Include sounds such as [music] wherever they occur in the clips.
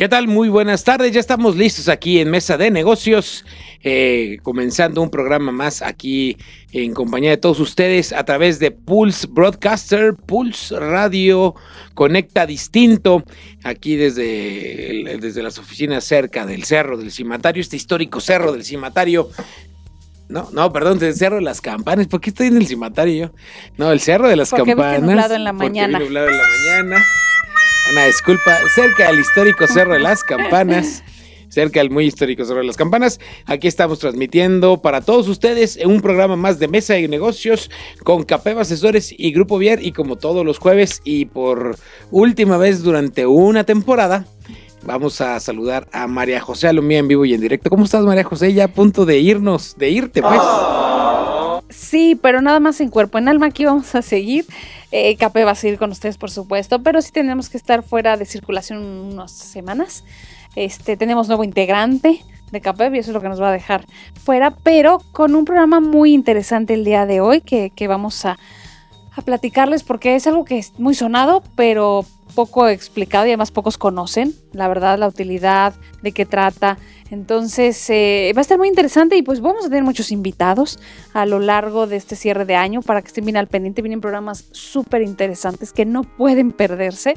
¿Qué tal? Muy buenas tardes. Ya estamos listos aquí en Mesa de Negocios, eh, comenzando un programa más aquí en compañía de todos ustedes a través de Pulse Broadcaster, Pulse Radio Conecta Distinto, aquí desde, desde las oficinas cerca del Cerro del Cimatario, este histórico Cerro del Cimatario. No, no, perdón, del Cerro de las Campanas. ¿Por qué estoy en el cimatario yo? No, el Cerro de las Porque Campanas. nublado en la porque mañana. nublado en la mañana. Una disculpa, cerca del histórico Cerro de las Campanas, cerca del muy histórico Cerro de las Campanas. Aquí estamos transmitiendo para todos ustedes un programa más de Mesa de Negocios con Capeva Asesores y Grupo Vier y como todos los jueves y por última vez durante una temporada. Vamos a saludar a María José Alomía en vivo y en directo. ¿Cómo estás, María José? Ya a punto de irnos, de irte, pues. Sí, pero nada más en cuerpo, en alma aquí vamos a seguir. Eh, va a seguir con ustedes, por supuesto, pero sí tenemos que estar fuera de circulación unas semanas. Este, tenemos nuevo integrante de Capep y eso es lo que nos va a dejar fuera, pero con un programa muy interesante el día de hoy que vamos a, a platicarles porque es algo que es muy sonado, pero poco explicado y además pocos conocen, la verdad, la utilidad, de qué trata. Entonces, eh, va a estar muy interesante y pues vamos a tener muchos invitados a lo largo de este cierre de año para que estén bien al pendiente. Vienen programas súper interesantes que no pueden perderse.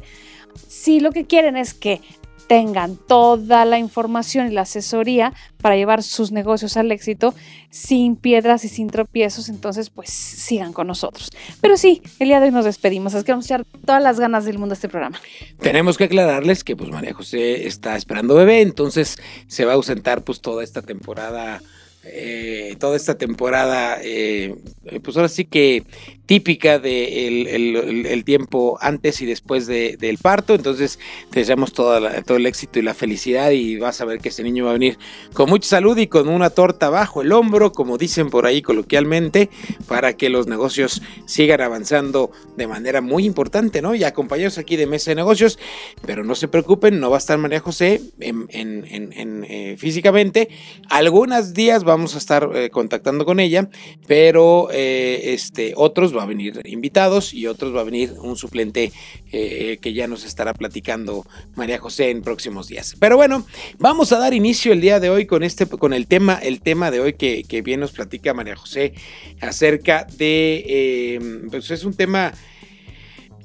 Si lo que quieren es que tengan toda la información y la asesoría para llevar sus negocios al éxito sin piedras y sin tropiezos, entonces pues sigan con nosotros. Pero sí, el día de hoy nos despedimos, así que vamos a echar todas las ganas del mundo a este programa. Tenemos que aclararles que pues María José está esperando bebé, entonces se va a ausentar pues toda esta temporada, eh, toda esta temporada, eh, pues ahora sí que típica de el, tiempo antes y después de- del parto, entonces te deseamos toda la- todo el éxito y la felicidad y vas a ver que este niño va a venir con mucha salud y con una torta bajo el hombro, como dicen por ahí coloquialmente, para que los negocios sigan avanzando de manera muy importante, ¿no? Y acompañados aquí de Mesa de Negocios, pero no se preocupen, no va a estar María José en- en- en, eh, físicamente. Algunos días vamos a estar eh, contactando con ella, pero eh, este, otros va a venir invitados y otros va a venir un suplente eh, que ya nos estará platicando María José en próximos días. Pero bueno, vamos a dar inicio el día de hoy con este, con el tema, el tema de hoy que, que bien nos platica María José acerca de, eh, pues es un tema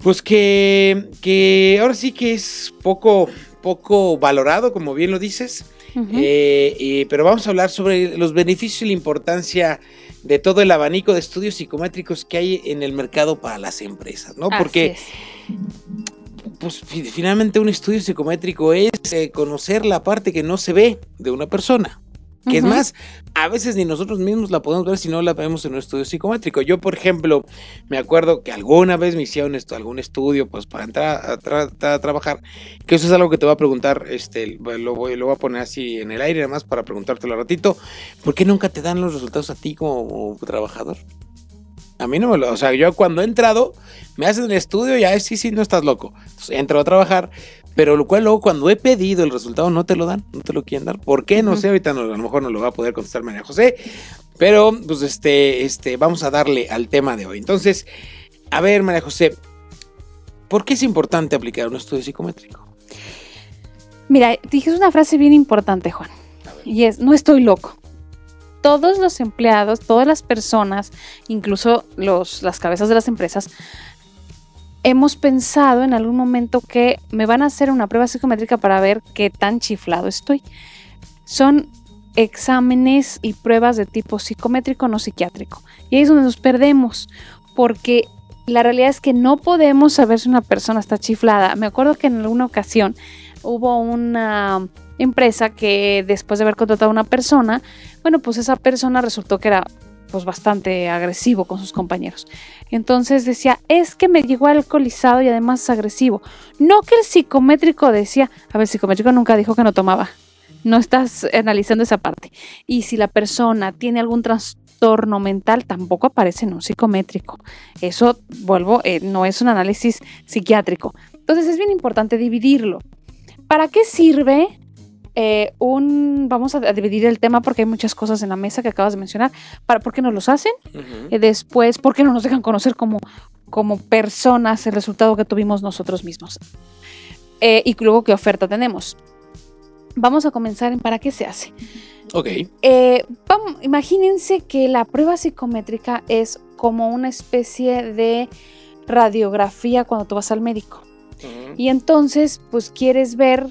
pues que, que ahora sí que es poco, poco valorado, como bien lo dices. Eh, eh, pero vamos a hablar sobre los beneficios y la importancia de todo el abanico de estudios psicométricos que hay en el mercado para las empresas, ¿no? Así Porque es. pues, fi- finalmente un estudio psicométrico es eh, conocer la parte que no se ve de una persona. Que es más, a veces ni nosotros mismos la podemos ver si no la vemos en un estudio psicométrico. Yo, por ejemplo, me acuerdo que alguna vez me hicieron esto, algún estudio, pues para entrar a, tra- a trabajar, que eso es algo que te voy a preguntar, este, lo voy, lo voy a poner así en el aire, nada más para preguntártelo al ratito. ¿Por qué nunca te dan los resultados a ti como trabajador? A mí no me lo, o sea, yo cuando he entrado, me hacen el estudio y ya, sí, sí, no estás loco. Entonces entro a trabajar, pero lo cual luego cuando he pedido el resultado no te lo dan, no te lo quieren dar. ¿Por qué? No sé, ahorita no- a lo mejor no lo va a poder contestar María José, pero pues este, este, vamos a darle al tema de hoy. Entonces, a ver, María José, ¿por qué es importante aplicar un estudio psicométrico? Mira, dijiste una frase bien importante, Juan, y es, no estoy loco. Todos los empleados, todas las personas, incluso los, las cabezas de las empresas, hemos pensado en algún momento que me van a hacer una prueba psicométrica para ver qué tan chiflado estoy. Son exámenes y pruebas de tipo psicométrico, no psiquiátrico. Y ahí es donde nos perdemos, porque la realidad es que no podemos saber si una persona está chiflada. Me acuerdo que en alguna ocasión hubo una empresa que después de haber contratado a una persona, bueno, pues esa persona resultó que era pues bastante agresivo con sus compañeros. Entonces decía, es que me llegó alcoholizado y además es agresivo. No que el psicométrico decía, a ver, el psicométrico nunca dijo que no tomaba. No estás analizando esa parte. Y si la persona tiene algún trastorno mental, tampoco aparece en un psicométrico. Eso, vuelvo, eh, no es un análisis psiquiátrico. Entonces es bien importante dividirlo. ¿Para qué sirve eh, un, vamos a dividir el tema porque hay muchas cosas en la mesa que acabas de mencionar. Para, ¿Por qué no los hacen? Eh, después, ¿por qué no nos dejan conocer como, como personas el resultado que tuvimos nosotros mismos? Eh, y luego, ¿qué oferta tenemos? Vamos a comenzar en para qué se hace. Ok. vamos, imagínense que la prueba psicométrica es como una especie de radiografía cuando tú vas al médico. Y entonces, pues quieres ver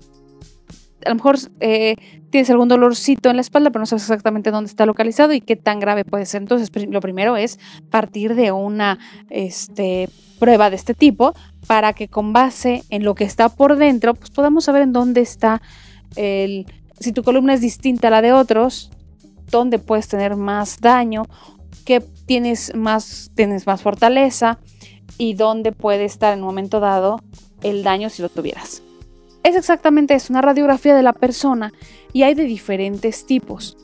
a lo mejor eh, tienes algún dolorcito en la espalda, pero no sabes exactamente dónde está localizado y qué tan grave puede ser. Entonces, lo primero es partir de una este, prueba de este tipo para que con base en lo que está por dentro, pues podamos saber en dónde está el... Si tu columna es distinta a la de otros, dónde puedes tener más daño, qué tienes más, tienes más fortaleza y dónde puede estar en un momento dado el daño si lo tuvieras. Es exactamente eso, una radiografía de la persona y hay de diferentes tipos.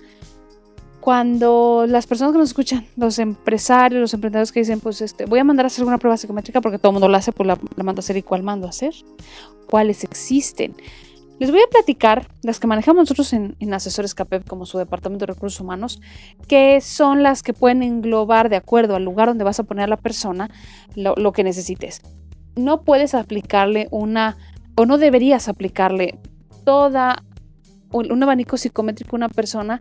Cuando las personas que nos escuchan, los empresarios, los emprendedores que dicen, pues este, voy a mandar a hacer una prueba psicométrica porque todo el mundo la hace, pues la, mando a hacer y cuál mando a hacer, cuáles existen. Les voy a platicar las que manejamos nosotros en, Asesores CAPEP como su Departamento de Recursos Humanos, que son las que pueden englobar de acuerdo al lugar donde vas a poner a la persona lo que necesites. No puedes aplicarle una o no deberías aplicarle toda un abanico psicométrico a una persona,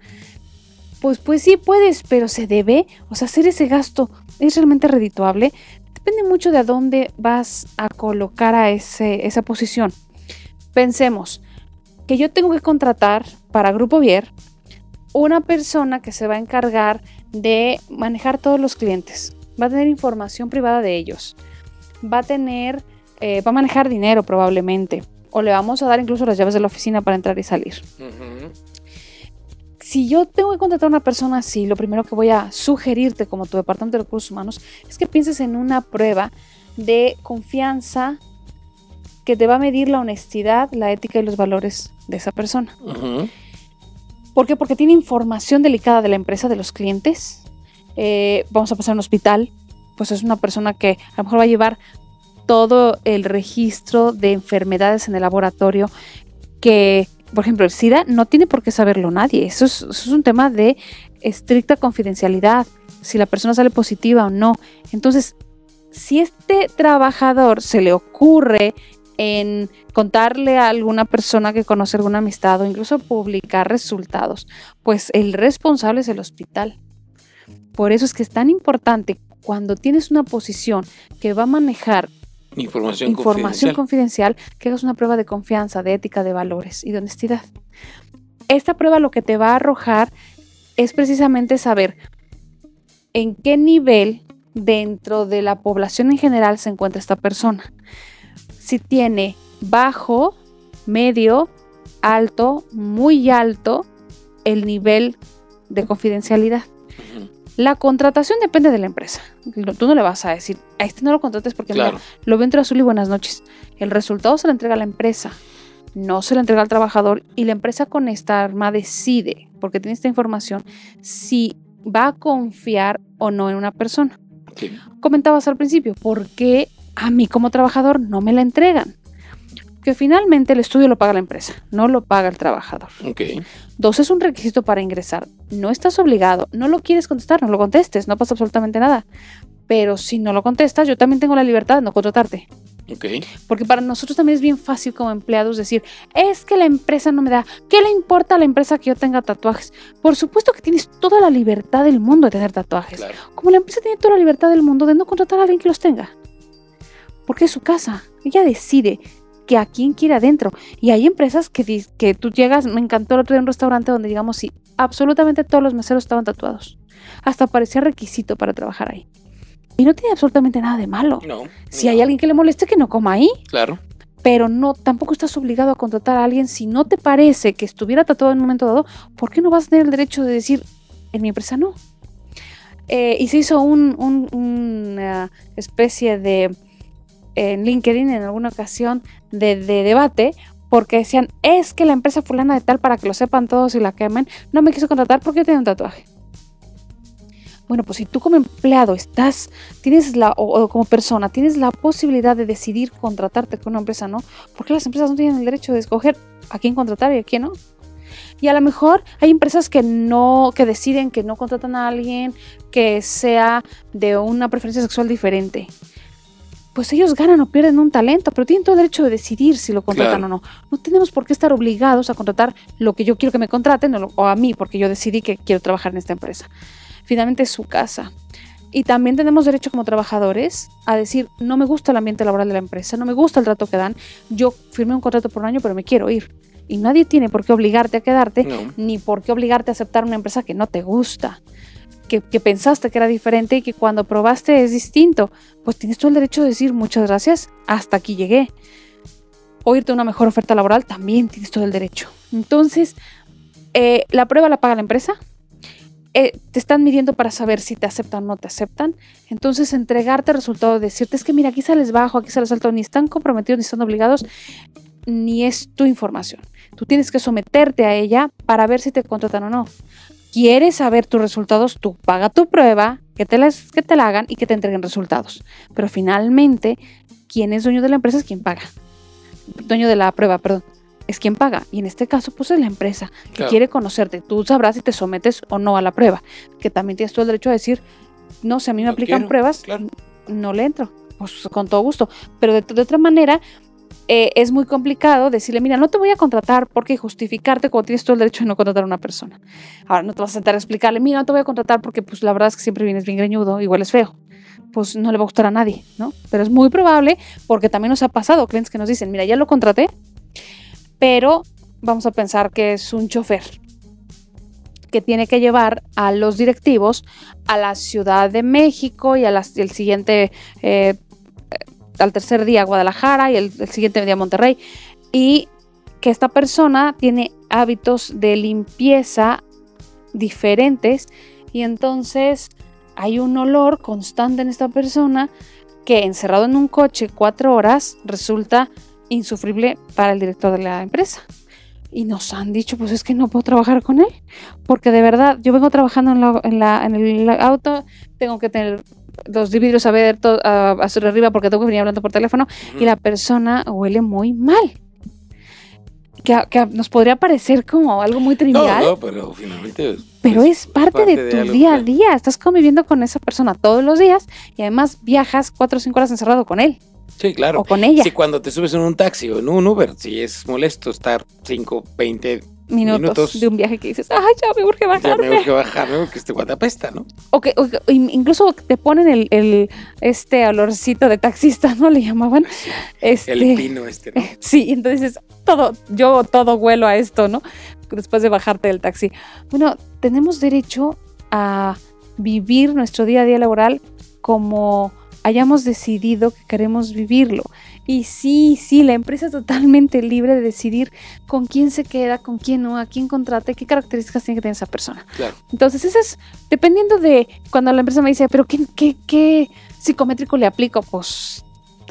pues, pues sí puedes, pero se debe, o sea, hacer ese gasto es realmente redituable. Depende mucho de a dónde vas a colocar a ese, esa posición. Pensemos que yo tengo que contratar para Grupo Vier una persona que se va a encargar de manejar todos los clientes. Va a tener información privada de ellos. Va a tener eh, va a manejar dinero probablemente. O le vamos a dar incluso las llaves de la oficina para entrar y salir. Si yo tengo que contratar a una persona así, lo primero que voy a sugerirte como tu departamento de recursos humanos es que pienses en una prueba de confianza que te va a medir la honestidad, la ética y los valores de esa persona. ¿Por qué? Porque tiene información delicada de la empresa, de los clientes. Eh, vamos a pasar a un hospital, pues es una persona que a lo mejor va a llevar todo el registro de enfermedades en el laboratorio que, por ejemplo, el SIDA no tiene por qué saberlo nadie. Eso es, un tema de estricta confidencialidad, si la persona sale positiva o no. Entonces, si este trabajador se le ocurre en contarle a alguna persona que conoce alguna amistad o incluso publicar resultados, pues el responsable es el hospital. Por eso es que es tan importante cuando tienes una posición que va a manejar Información, confidencial. que hagas una prueba de confianza, de ética, de valores y de honestidad. Esta prueba lo que te va a arrojar es precisamente saber en qué nivel dentro de la población en general se encuentra esta persona. Si tiene bajo, medio, alto, muy alto el nivel de confidencialidad. La contratación depende de la empresa. Tú no le vas a decir, a este no lo contrates porque lo veo entre azul y buenas noches. El resultado se le entrega a la empresa, no se le entrega al trabajador y la empresa con esta arma decide, porque tiene esta información, si va a confiar o no en una persona. Comentabas al principio, ¿por qué a mí como trabajador no me la entregan? Que finalmente el estudio lo paga la empresa, no lo paga el trabajador. Dos, es un requisito para ingresar. No estás obligado, no lo quieres contestar, no lo contestes, no pasa absolutamente nada. Pero si no lo contestas, yo también tengo la libertad de no contratarte. Porque para nosotros también es bien fácil como empleados decir, es que la empresa no me da, ¿qué le importa a la empresa que yo tenga tatuajes? Por supuesto que tienes toda la libertad del mundo de tener tatuajes. Como la empresa tiene toda la libertad del mundo de no contratar a alguien que los tenga. Porque es su casa. Ella decide que a quien quiere adentro. Y hay empresas que, que tú llegas, me encantó el otro día un restaurante donde digamos, sí, absolutamente todos los meseros estaban tatuados. Hasta parecía requisito para trabajar ahí. Y no tiene absolutamente nada de malo. No. Si hay alguien que le moleste, que no coma ahí. Claro. Pero no, tampoco estás obligado a contratar a alguien si no te parece que estuviera tatuado en un momento dado. ¿Por qué no vas a tener el derecho de decir, en mi empresa no? eh, y se hizo un, una especie de, en LinkedIn en alguna ocasión, de, de debate, porque decían, es que la empresa fulana de tal, para que lo sepan todos y la quemen, no me quiso contratar porque yo tenía un tatuaje. Bueno, pues si tú como empleado estás, tienes la, o, como persona, tienes la posibilidad de decidir contratarte con una empresa, ¿no? Porque las empresas no tienen el derecho de escoger a quién contratar y a quién no. Y a lo mejor hay empresas que no, que deciden que no contratan a alguien que sea de una preferencia sexual diferente. Pues ellos ganan o pierden un talento, pero tienen todo el derecho de decidir si lo contratan o no. No tenemos por qué estar obligados a contratar lo que yo quiero que me contraten o a mí, porque yo decidí que quiero trabajar en esta empresa finalmente es su casa. Y también tenemos derecho como trabajadores a decir, no me gusta el ambiente laboral de la empresa, no me gusta el trato que dan, yo firmé un contrato por un año, pero me quiero ir. Y nadie tiene por qué obligarte a quedarte, ni por qué obligarte a aceptar una empresa que no te gusta, que, pensaste que era diferente y que cuando probaste es distinto. Pues tienes todo el derecho de decir, muchas gracias, hasta aquí llegué. O irte a una mejor oferta laboral, también tienes todo el derecho. Entonces, eh, la prueba la paga la empresa, eh, te están midiendo para saber si te aceptan o no te aceptan. Entonces, entregarte el resultado, decirte es que mira, aquí sales bajo, aquí sales alto, ni están comprometidos, ni están obligados, ni es tu información. Tú tienes que someterte a ella para ver si te contratan o no. Quieres saber tus resultados, tú paga tu prueba, que te, que te la hagan y que te entreguen resultados. Pero finalmente, quien es dueño de la empresa es quien paga. Dueño de la prueba, perdón es quien paga. Y en este caso, pues es la empresa que quiere conocerte. Tú sabrás si te sometes o no a la prueba. Que también tienes todo el derecho a decir, no, si a mí me aplican pruebas, no le entro. Pues con todo gusto. Pero de, otra manera, eh, es muy complicado decirle, mira, no te voy a contratar porque justificarte cuando tienes todo el derecho de no contratar a una persona. Ahora no te vas a sentar a explicarle, mira, no te voy a contratar porque pues la verdad es que siempre vienes bien greñudo, igual es feo. Pues no le va a gustar a nadie, ¿no? Pero es muy probable porque también nos ha pasado clientes que nos dicen, mira, ya lo contraté, pero vamos a pensar que es un chofer que tiene que llevar a los directivos a la Ciudad de México y al siguiente, eh, al tercer día Guadalajara y el, siguiente día Monterrey. Y que esta persona tiene hábitos de limpieza diferentes y entonces hay un olor constante en esta persona que encerrado en un coche cuatro horas resulta insufrible para el director de la empresa. Y nos han dicho, pues es que no puedo trabajar con él, porque de verdad, yo vengo trabajando en, la, en, el auto, tengo que tener los vidrios abiertos a, hacia arriba porque tengo que venir hablando por teléfono y la persona huele muy mal. Que, nos podría parecer como algo muy trivial. No, pero finalmente. Pero es parte, de tu día a día. Estás conviviendo con esa persona todos los días y además viajas cuatro o cinco horas encerrado con él. Sí, claro. O con ella. Si cuando te subes en un taxi o en un Uber, si es molesto estar 5, 20 minutos, de un viaje que dices, ay, ya me urge bajarme. Ya me urge bajarme porque este guatapesta, ¿no? O que, incluso te ponen el, el, este olorcito de taxista, ¿no? Le llamaban. Este, el pino este, ¿no? [laughs] Sí, entonces todo, yo todo huelo a esto, ¿no? Después de bajarte del taxi. Bueno, tenemos derecho a vivir nuestro día a día laboral como hayamos decidido que queremos vivirlo. Y sí, sí, la empresa es totalmente libre de decidir con quién se queda, con quién no, a quién contrata, qué características tiene que tener esa persona. Claro. Entonces, eso es dependiendo de cuando la empresa me dice, pero ¿qué, qué, qué psicométrico le aplico? Pues,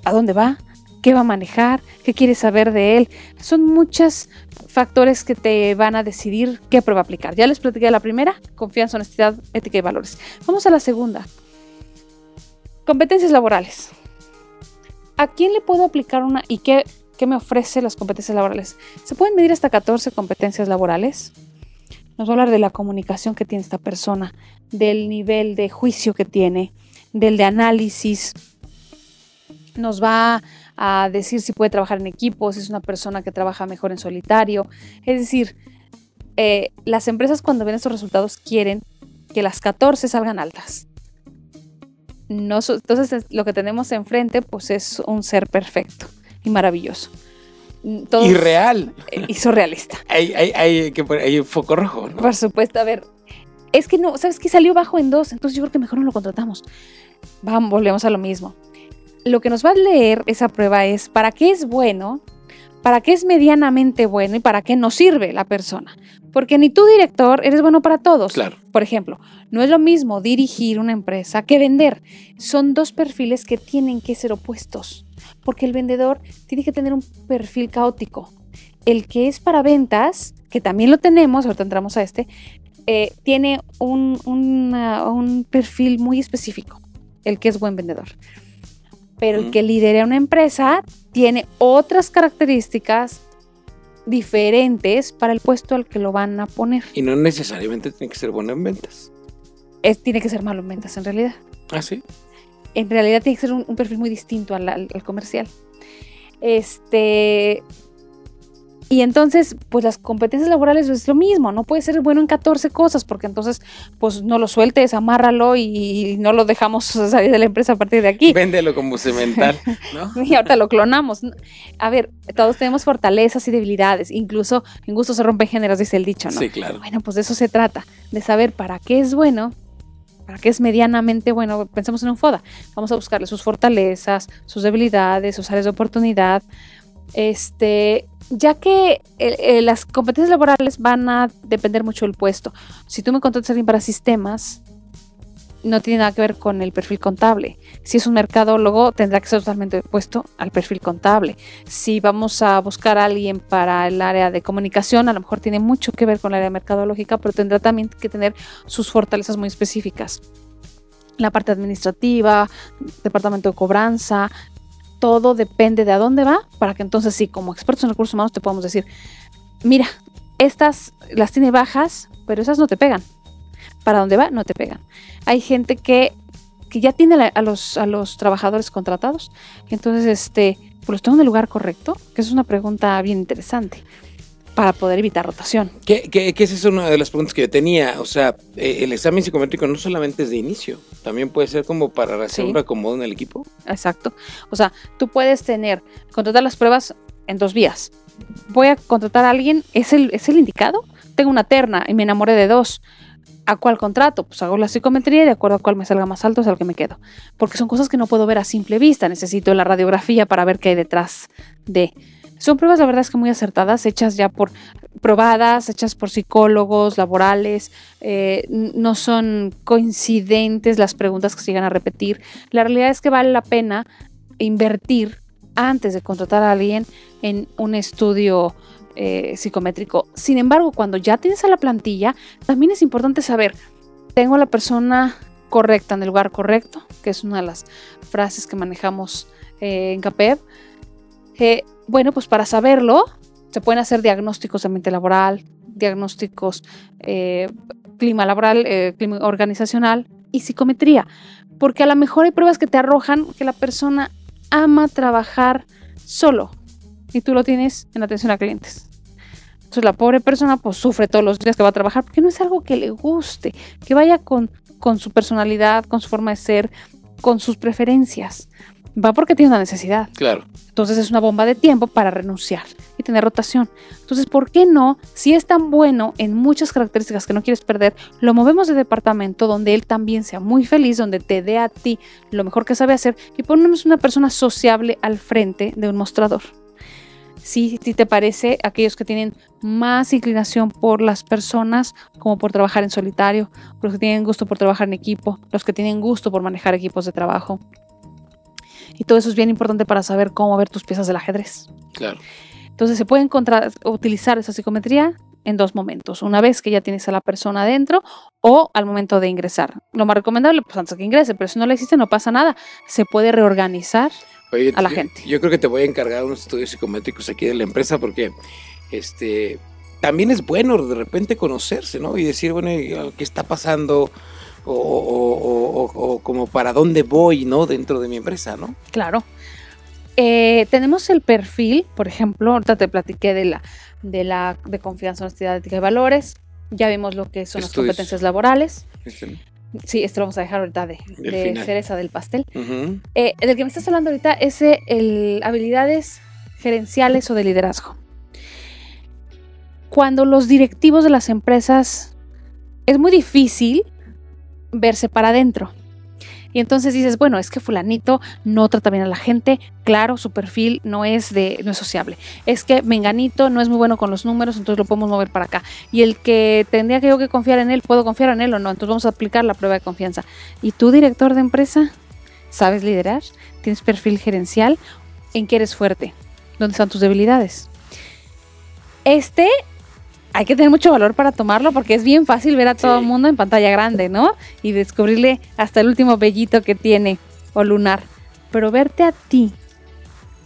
¿a dónde va? ¿Qué va a manejar? ¿Qué quiere saber de él? Son muchos factores que te van a decidir qué prueba aplicar. Ya les platiqué la primera, confianza, honestidad, ética y valores. Vamos a la segunda, Competencias laborales. ¿A quién le puedo aplicar una y qué, me ofrece las competencias laborales? Se pueden medir hasta 14 competencias laborales. Nos va a hablar de la comunicación que tiene esta persona, del nivel de juicio que tiene, del de análisis. Nos va a decir si puede trabajar en equipo, si es una persona que trabaja mejor en solitario. Es decir, eh, las empresas cuando ven estos resultados quieren que las 14 salgan altas entonces lo que tenemos enfrente pues es un ser perfecto y maravilloso. y real. Eh, y surrealista. [laughs] hay, hay, hay, hay un foco rojo, ¿no? Por supuesto, a ver, es que no, ¿sabes que Salió bajo en dos, entonces yo creo que mejor no lo contratamos. Vamos, volvemos a lo mismo. Lo que nos va a leer esa prueba es para qué es bueno, para qué es medianamente bueno y para qué no sirve la persona. Porque ni tú, director, eres bueno para todos. Claro. Por ejemplo, no es lo mismo dirigir una empresa que vender. Son dos perfiles que tienen que ser opuestos. Porque el vendedor tiene que tener un perfil caótico. El que es para ventas, que también lo tenemos, ahorita entramos a este, eh, tiene un, un perfil muy específico, el que es buen vendedor pero el que lidera una empresa tiene otras características diferentes para el puesto al que lo van a poner. Y no necesariamente tiene que ser bueno en ventas. Es, tiene que ser malo en ventas en realidad. Ah, sí. En realidad tiene que ser un, perfil muy distinto al, al comercial. Este, y entonces, pues las competencias laborales es lo mismo, no puede ser bueno en 14 cosas, porque entonces, pues no lo sueltes, amárralo y no lo dejamos [laughs] salir de la empresa a partir de aquí. Véndelo como cemental, [laughs] ¿no? y ahorita lo clonamos. A ver, todos tenemos fortalezas y debilidades, incluso en gusto se rompen géneros, dice el dicho, ¿no? Sí, claro. Bueno, pues de eso se trata, de saber para qué es bueno, para qué es medianamente bueno. Pensemos en un FODA. Vamos a buscarle sus fortalezas, sus debilidades, sus áreas de oportunidad. Este, ya que las competencias laborales van a depender mucho del puesto. Si tú me contratas a alguien para sistemas, no tiene nada que ver con el perfil contable. Si es un mercadólogo, tendrá que ser totalmente opuesto al perfil contable. Si vamos a buscar a alguien para el área de comunicación, a lo mejor tiene mucho que ver con el área mercadológica, pero tendrá también que tener sus fortalezas muy específicas. La parte administrativa, departamento de cobranza, todo depende de a dónde va, para que entonces sí, como expertos en recursos humanos te podamos decir, mira, estas las tiene bajas, pero esas no te pegan. Para dónde va, no te pegan. Hay gente que, que ya tiene a los, a los trabajadores contratados, entonces este, pues los tengo en el lugar correcto, que es una pregunta bien interesante para poder evitar rotación. ¿Qué, qué, esa es una de las preguntas que yo tenía. O sea, eh, el examen psicométrico no solamente es de inicio, también puede ser como para hacer un reacomodo en el equipo. Exacto. O sea, tú puedes tener, contratar las pruebas en dos vías. Voy a contratar a alguien, ¿es el, ¿es el indicado? Tengo una terna y me enamoré de dos. ¿A cuál contrato? Pues hago la psicometría y de acuerdo a cuál me salga más alto es al que me quedo. Porque son cosas que no puedo ver a simple vista. Necesito la radiografía para ver qué hay detrás de. Son pruebas, la verdad es que muy acertadas, hechas ya por probadas, hechas por psicólogos laborales, eh, no son coincidentes las preguntas que se llegan a repetir. La realidad es que vale la pena invertir antes de contratar a alguien en un estudio eh, psicométrico. Sin embargo, cuando ya tienes a la plantilla, también es importante saber, tengo a la persona correcta en el lugar correcto, que es una de las frases que manejamos eh, en CAPEV. Bueno, pues para saberlo, se pueden hacer diagnósticos de mente laboral, diagnósticos eh, clima laboral, eh, clima organizacional y psicometría, porque a lo mejor hay pruebas que te arrojan que la persona ama trabajar solo y tú lo tienes en atención a clientes. Entonces la pobre persona pues sufre todos los días que va a trabajar porque no es algo que le guste, que vaya con, con su personalidad, con su forma de ser, con sus preferencias va porque tiene una necesidad. Claro. Entonces es una bomba de tiempo para renunciar y tener rotación. Entonces, ¿por qué no? Si es tan bueno en muchas características que no quieres perder, lo movemos de departamento donde él también sea muy feliz, donde te dé a ti lo mejor que sabe hacer y ponemos una persona sociable al frente de un mostrador. Si, si te parece, aquellos que tienen más inclinación por las personas, como por trabajar en solitario, los que tienen gusto por trabajar en equipo, los que tienen gusto por manejar equipos de trabajo, y todo eso es bien importante para saber cómo ver tus piezas del ajedrez. Claro. Entonces se puede encontrar, utilizar esa psicometría en dos momentos. Una vez que ya tienes a la persona adentro o al momento de ingresar. Lo más recomendable, pues antes que ingrese, pero si no le existe no pasa nada. Se puede reorganizar a la gente. Yo creo que te voy a encargar unos estudios psicométricos aquí de la empresa porque este también es bueno de repente conocerse, ¿no? Y decir, bueno, ¿qué está pasando? O, como para dónde voy, ¿no? Dentro de mi empresa, ¿no? Claro. Eh, tenemos el perfil, por ejemplo, ahorita te platiqué de la de la de confianza, honestidad, ética y valores. Ya vimos lo que son las competencias laborales. Este. Sí, esto lo vamos a dejar ahorita de, de cereza del pastel. Eh, del que me estás hablando ahorita es el habilidades gerenciales o de liderazgo. Cuando los directivos de las empresas es muy difícil verse para adentro. Y entonces dices, bueno, es que fulanito no trata bien a la gente, claro, su perfil no es de no es sociable. Es que menganito no es muy bueno con los números, entonces lo podemos mover para acá. Y el que tendría que yo que confiar en él, puedo confiar en él o no, entonces vamos a aplicar la prueba de confianza. ¿Y tú, director de empresa, sabes liderar? ¿Tienes perfil gerencial? ¿En qué eres fuerte? ¿Dónde están tus debilidades? Este hay que tener mucho valor para tomarlo porque es bien fácil ver a todo el mundo en pantalla grande, ¿no? Y descubrirle hasta el último vellito que tiene o lunar. Pero verte a ti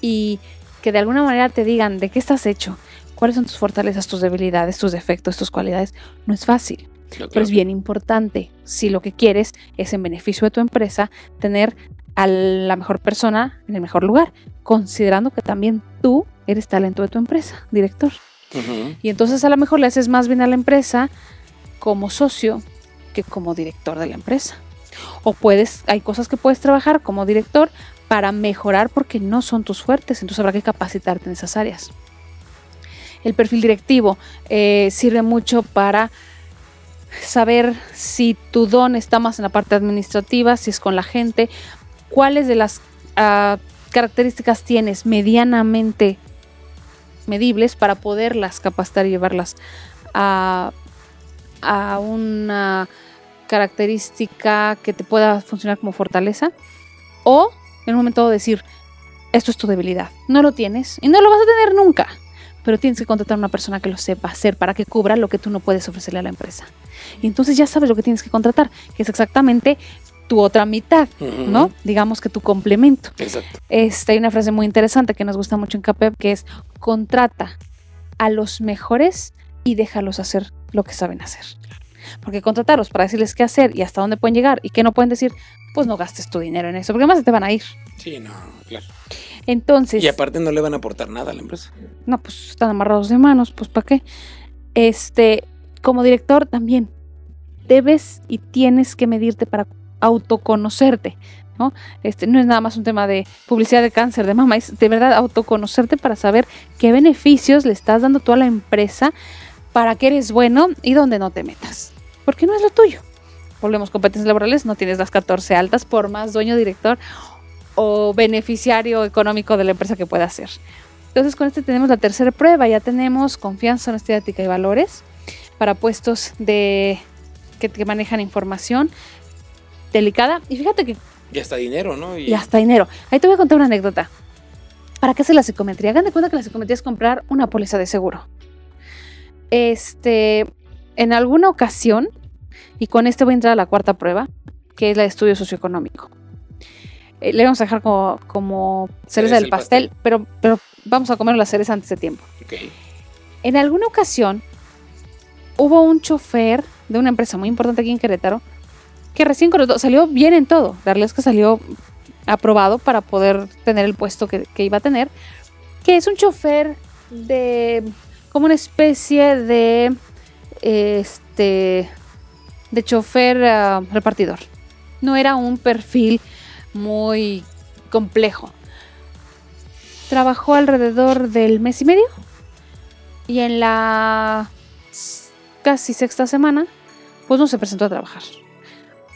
y que de alguna manera te digan de qué estás hecho, cuáles son tus fortalezas, tus debilidades, tus defectos, tus cualidades, no es fácil. Pero es bien importante si lo que quieres es en beneficio de tu empresa tener a la mejor persona en el mejor lugar, considerando que también tú eres talento de tu empresa, director. Y entonces a lo mejor le haces más bien a la empresa como socio que como director de la empresa. O puedes, hay cosas que puedes trabajar como director para mejorar porque no son tus fuertes, entonces habrá que capacitarte en esas áreas. El perfil directivo eh, sirve mucho para saber si tu don está más en la parte administrativa, si es con la gente, cuáles de las ah, características tienes medianamente medibles para poderlas capacitar y llevarlas a, una característica que te pueda funcionar como fortaleza. O en un momento de decir, esto es tu debilidad. No lo tienes y no lo vas a tener nunca. Pero tienes que contratar a una persona que lo sepa hacer para que cubra lo que tú no puedes ofrecerle a la empresa. Y entonces ya sabes lo que tienes que contratar, que es exactamente tu otra mitad, ¿no? Digamos que tu complemento. Exacto. Este, hay una frase muy interesante que nos gusta mucho en CAPEP que es contrata a los mejores y déjalos hacer lo que saben hacer. Porque contratarlos para decirles qué hacer y hasta dónde pueden llegar y qué no pueden decir, pues no gastes tu dinero en eso, porque más se te van a ir. Sí, no, claro. Entonces. Y aparte no le van a aportar nada a la empresa. No, pues están amarrados de manos, pues ¿para qué? Este, como director también debes y tienes que medirte para autoconocerte. ¿no? Este, no es nada más un tema de publicidad de cáncer de mama, es de verdad autoconocerte para saber qué beneficios le estás dando tú a la empresa para que eres bueno y dónde no te metas. Porque no es lo tuyo. Volvemos competencias laborales, no tienes las 14 altas por más dueño, director o beneficiario económico de la empresa que pueda ser. Entonces con este tenemos la tercera prueba, ya tenemos confianza, honestidad ética y valores para puestos de que, que manejan información, delicada. Y fíjate que... Y hasta dinero, ¿no? Y... hasta dinero. Ahí te voy a contar una anécdota. ¿Para qué hace la psicometría? Hagan de cuenta que la psicometría es comprar una póliza de seguro. Este, en alguna ocasión, y con este voy a entrar a la cuarta prueba, que es la de estudio socioeconómico. Eh, le vamos a dejar como, como cereza del pastel, Pero, pero vamos a comer la cereza antes de tiempo. En alguna ocasión hubo un chofer de una empresa muy importante aquí en Querétaro que recién salió bien en todo. Darles que salió aprobado para poder tener el puesto que, iba a tener. Que es un chofer de. como una especie de. Este. de chofer ah, repartidor. No era un perfil muy complejo. Trabajó alrededor del mes y medio. Y en la casi sexta semana, pues no se presentó a trabajar.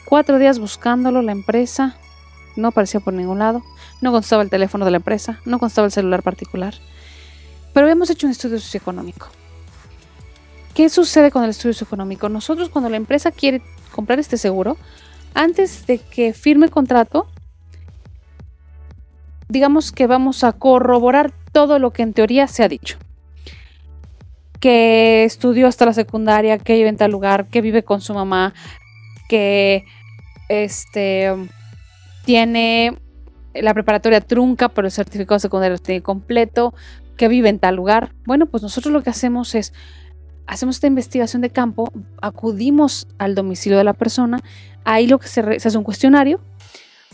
Cuatro días buscándolo, la empresa no aparecía por ningún lado, no contestaba el teléfono de la empresa, no contestaba el celular particular. Pero habíamos hecho un estudio socioeconómico. ¿Qué sucede con el estudio socioeconómico? Nosotros cuando la empresa quiere comprar este seguro, antes de que firme contrato, digamos que vamos a corroborar todo lo que en teoría se ha dicho. Que estudió hasta la secundaria, que vive en tal lugar, que vive con su mamá, que este tiene la preparatoria trunca, pero el certificado secundario tiene completo, que vive en tal lugar. Bueno, pues nosotros lo que hacemos es, hacemos esta investigación de campo, acudimos al domicilio de la persona, ahí lo que se, hace un cuestionario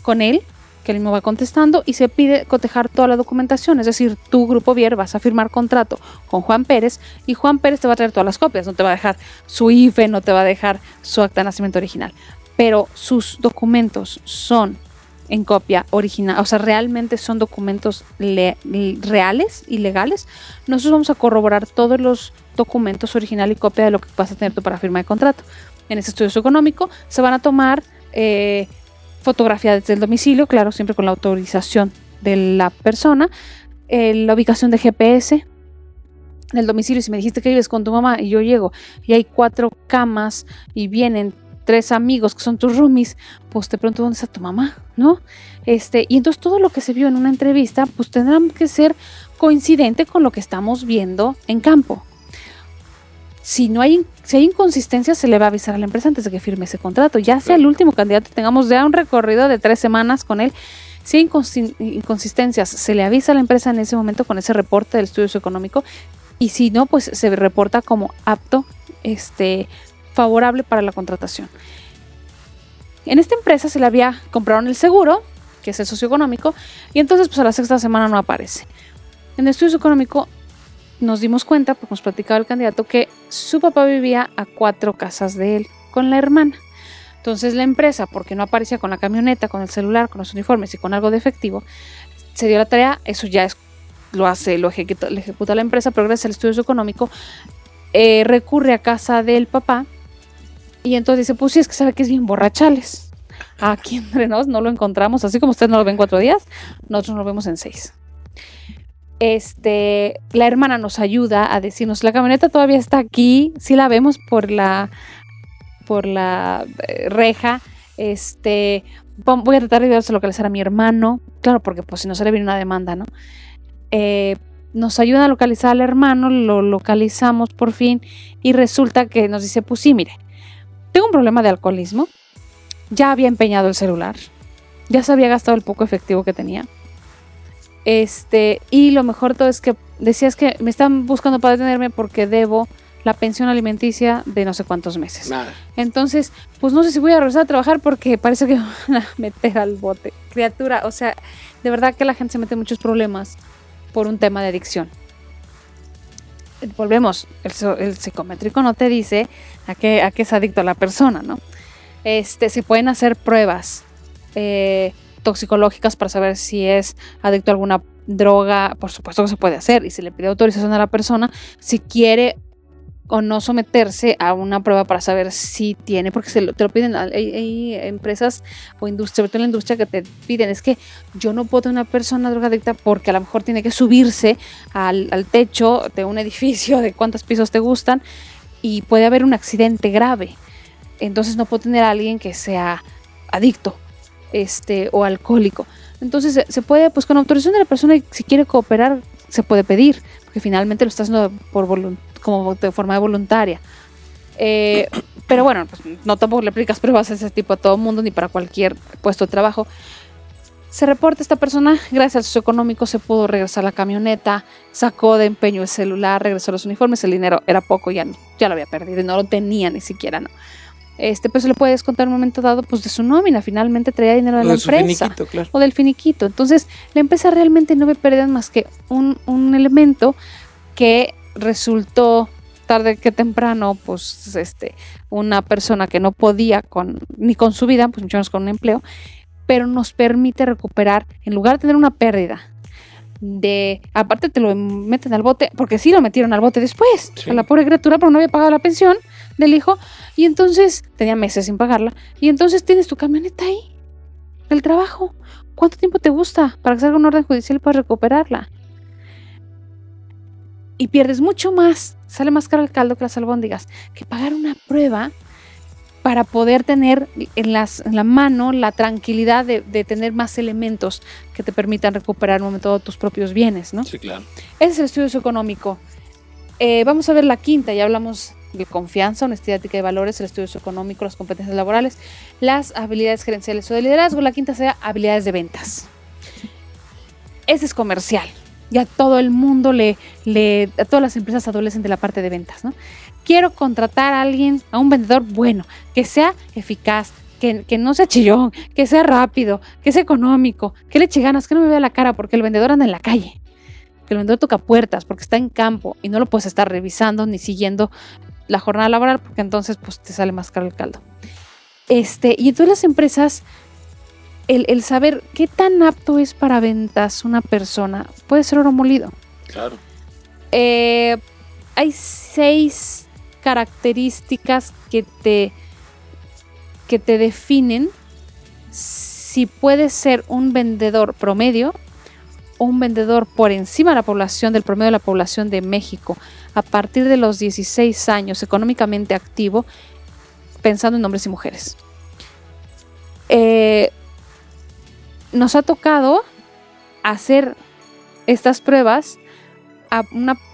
con él, que él mismo va contestando, y se pide cotejar toda la documentación, es decir, tu grupo Vier vas a firmar contrato con Juan Pérez, y Juan Pérez te va a traer todas las copias, no te va a dejar su IFE, no te va a dejar su acta de nacimiento original. Pero sus documentos son en copia original, o sea, realmente son documentos reales y legales, nosotros vamos a corroborar todos los documentos original y copia de lo que vas a tener tú para firma de contrato. En ese estudio económico se van a tomar eh, fotografía desde el domicilio, claro, siempre con la autorización de la persona, eh, la ubicación de GPS del domicilio, si me dijiste que vives con tu mamá y yo llego y hay cuatro camas y vienen tres amigos que son tus roomies, pues te pregunto dónde está tu mamá, ¿no? Este, y entonces todo lo que se vio en una entrevista, pues tendrá que ser coincidente con lo que estamos viendo en campo. Si no hay, si hay inconsistencias, se le va a avisar a la empresa antes de que firme ese contrato. Ya sea el último candidato, tengamos ya un recorrido de tres semanas con él. Si hay inconsistencias, se le avisa a la empresa en ese momento con ese reporte del estudio socioeconómico. Y si no, pues se reporta como apto este, favorable para la contratación. En esta empresa se le había comprado el seguro, que es el socioeconómico, y entonces pues a la sexta semana no aparece. En el estudio socioeconómico nos dimos cuenta, porque nos platicaba el candidato, que su papá vivía a cuatro casas de él con la hermana. Entonces la empresa, porque no aparecía con la camioneta, con el celular, con los uniformes y con algo de efectivo, se dio la tarea, eso ya es, lo hace, lo ejecuta, la empresa, pero gracias al estudio socioeconómico, eh, recurre a casa del papá y entonces dice, pues sí, es que sabe que es bien borrachales. Aquí entre nos no lo encontramos, así como usted no lo ven cuatro días, nosotros lo vemos en seis. Este, la hermana nos ayuda a decirnos, la camioneta todavía está aquí, sí la vemos por la, por la eh, reja, este, voy a tratar de localizar a mi hermano, claro, porque pues si no se le viene una demanda, ¿no? Eh, nos ayuda a localizar al hermano, lo localizamos por fin y resulta que nos dice, pues sí, mire, tengo un problema de alcoholismo. Ya había empeñado el celular. Ya se había gastado el poco efectivo que tenía. Este, y lo mejor todo es que decías que me están buscando para detenerme porque debo la pensión alimenticia de no sé cuántos meses. Entonces, pues no sé si voy a regresar a trabajar porque parece que [laughs] me van a meter al bote. Criatura, o sea, de verdad que la gente se mete en muchos problemas por un tema de adicción volvemos, el, psicométrico no te dice a qué, a qué es adicto la persona, ¿no? Este, se pueden hacer pruebas eh, toxicológicas para saber si es adicto a alguna droga, por supuesto que se puede hacer, y se le pide autorización a la persona si quiere o no someterse a una prueba para saber si tiene, porque se lo, te lo piden, hay, empresas o industria, sobre todo en la industria que te piden, es que yo no puedo tener una persona drogadicta porque a lo mejor tiene que subirse al, al techo de un edificio, de cuántos pisos te gustan, y puede haber un accidente grave. Entonces no puedo tener a alguien que sea adicto este, o alcohólico. Entonces se puede, pues con autorización de la persona, si quiere cooperar, se puede pedir, porque finalmente lo está haciendo por como de forma voluntaria. Eh, [clears throat] pero bueno, pues no tampoco le aplicas pruebas a ese tipo a todo el mundo ni para cualquier puesto de trabajo. Se reporta esta persona, gracias al socioeconómico se pudo regresar la camioneta, sacó de empeño el celular, regresó los uniformes, el dinero era poco, ya, ya lo había perdido no lo tenía ni siquiera, ¿no? Este, pues se le puede descontar en un momento dado pues de su nómina, finalmente traía dinero de la empresa. o del finiquito. Entonces, la empresa realmente no ve pérdidas más que un, un elemento que resultó tarde que temprano, pues, este, una persona que no podía con, ni con su vida, pues mucho menos con un empleo, pero nos permite recuperar, en lugar de tener una pérdida, de, aparte te lo meten al bote, porque sí lo metieron al bote después, a la pobre criatura, porque no había pagado la pensión del hijo, y entonces tenía meses sin pagarla, y entonces tienes tu camioneta ahí, del trabajo. ¿Cuánto tiempo te gusta para que salga una orden judicial puedas recuperarla? y pierdes mucho más, sale más caro el caldo que las albóndigas, que pagar una prueba para poder tener en, las, en la mano la tranquilidad de, tener más elementos que te permitan recuperar en un momento tus propios bienes, ¿no? Sí, claro. Ese es el estudio socioeconómico. Eh, vamos a ver la quinta, ya hablamos de confianza, honestidad ética y valores, el estudio socioeconómico, las competencias laborales, las habilidades gerenciales o de liderazgo. La quinta sea habilidades de ventas. Ese es comercial, y a todo el mundo le, le, a todas las empresas adolecen de la parte de ventas, ¿no? Quiero contratar a alguien, a un vendedor bueno, que sea eficaz, que, no sea chillón, que sea rápido, que sea económico, que le eche ganas, que no me vea la cara porque el vendedor anda en la calle, que el vendedor toca puertas porque está en campo y no lo puedes estar revisando ni siguiendo la jornada laboral porque entonces pues te sale más caro el caldo. Este, y entonces las empresas el, saber qué tan apto es para ventas una persona puede ser oro molido. Claro. Eh, hay seis características que te, que te definen si puede ser un vendedor promedio un vendedor por encima de la población, del promedio de la población de México, a partir de los 16 años, económicamente activo, pensando en hombres y mujeres. Eh, nos ha tocado hacer estas pruebas a,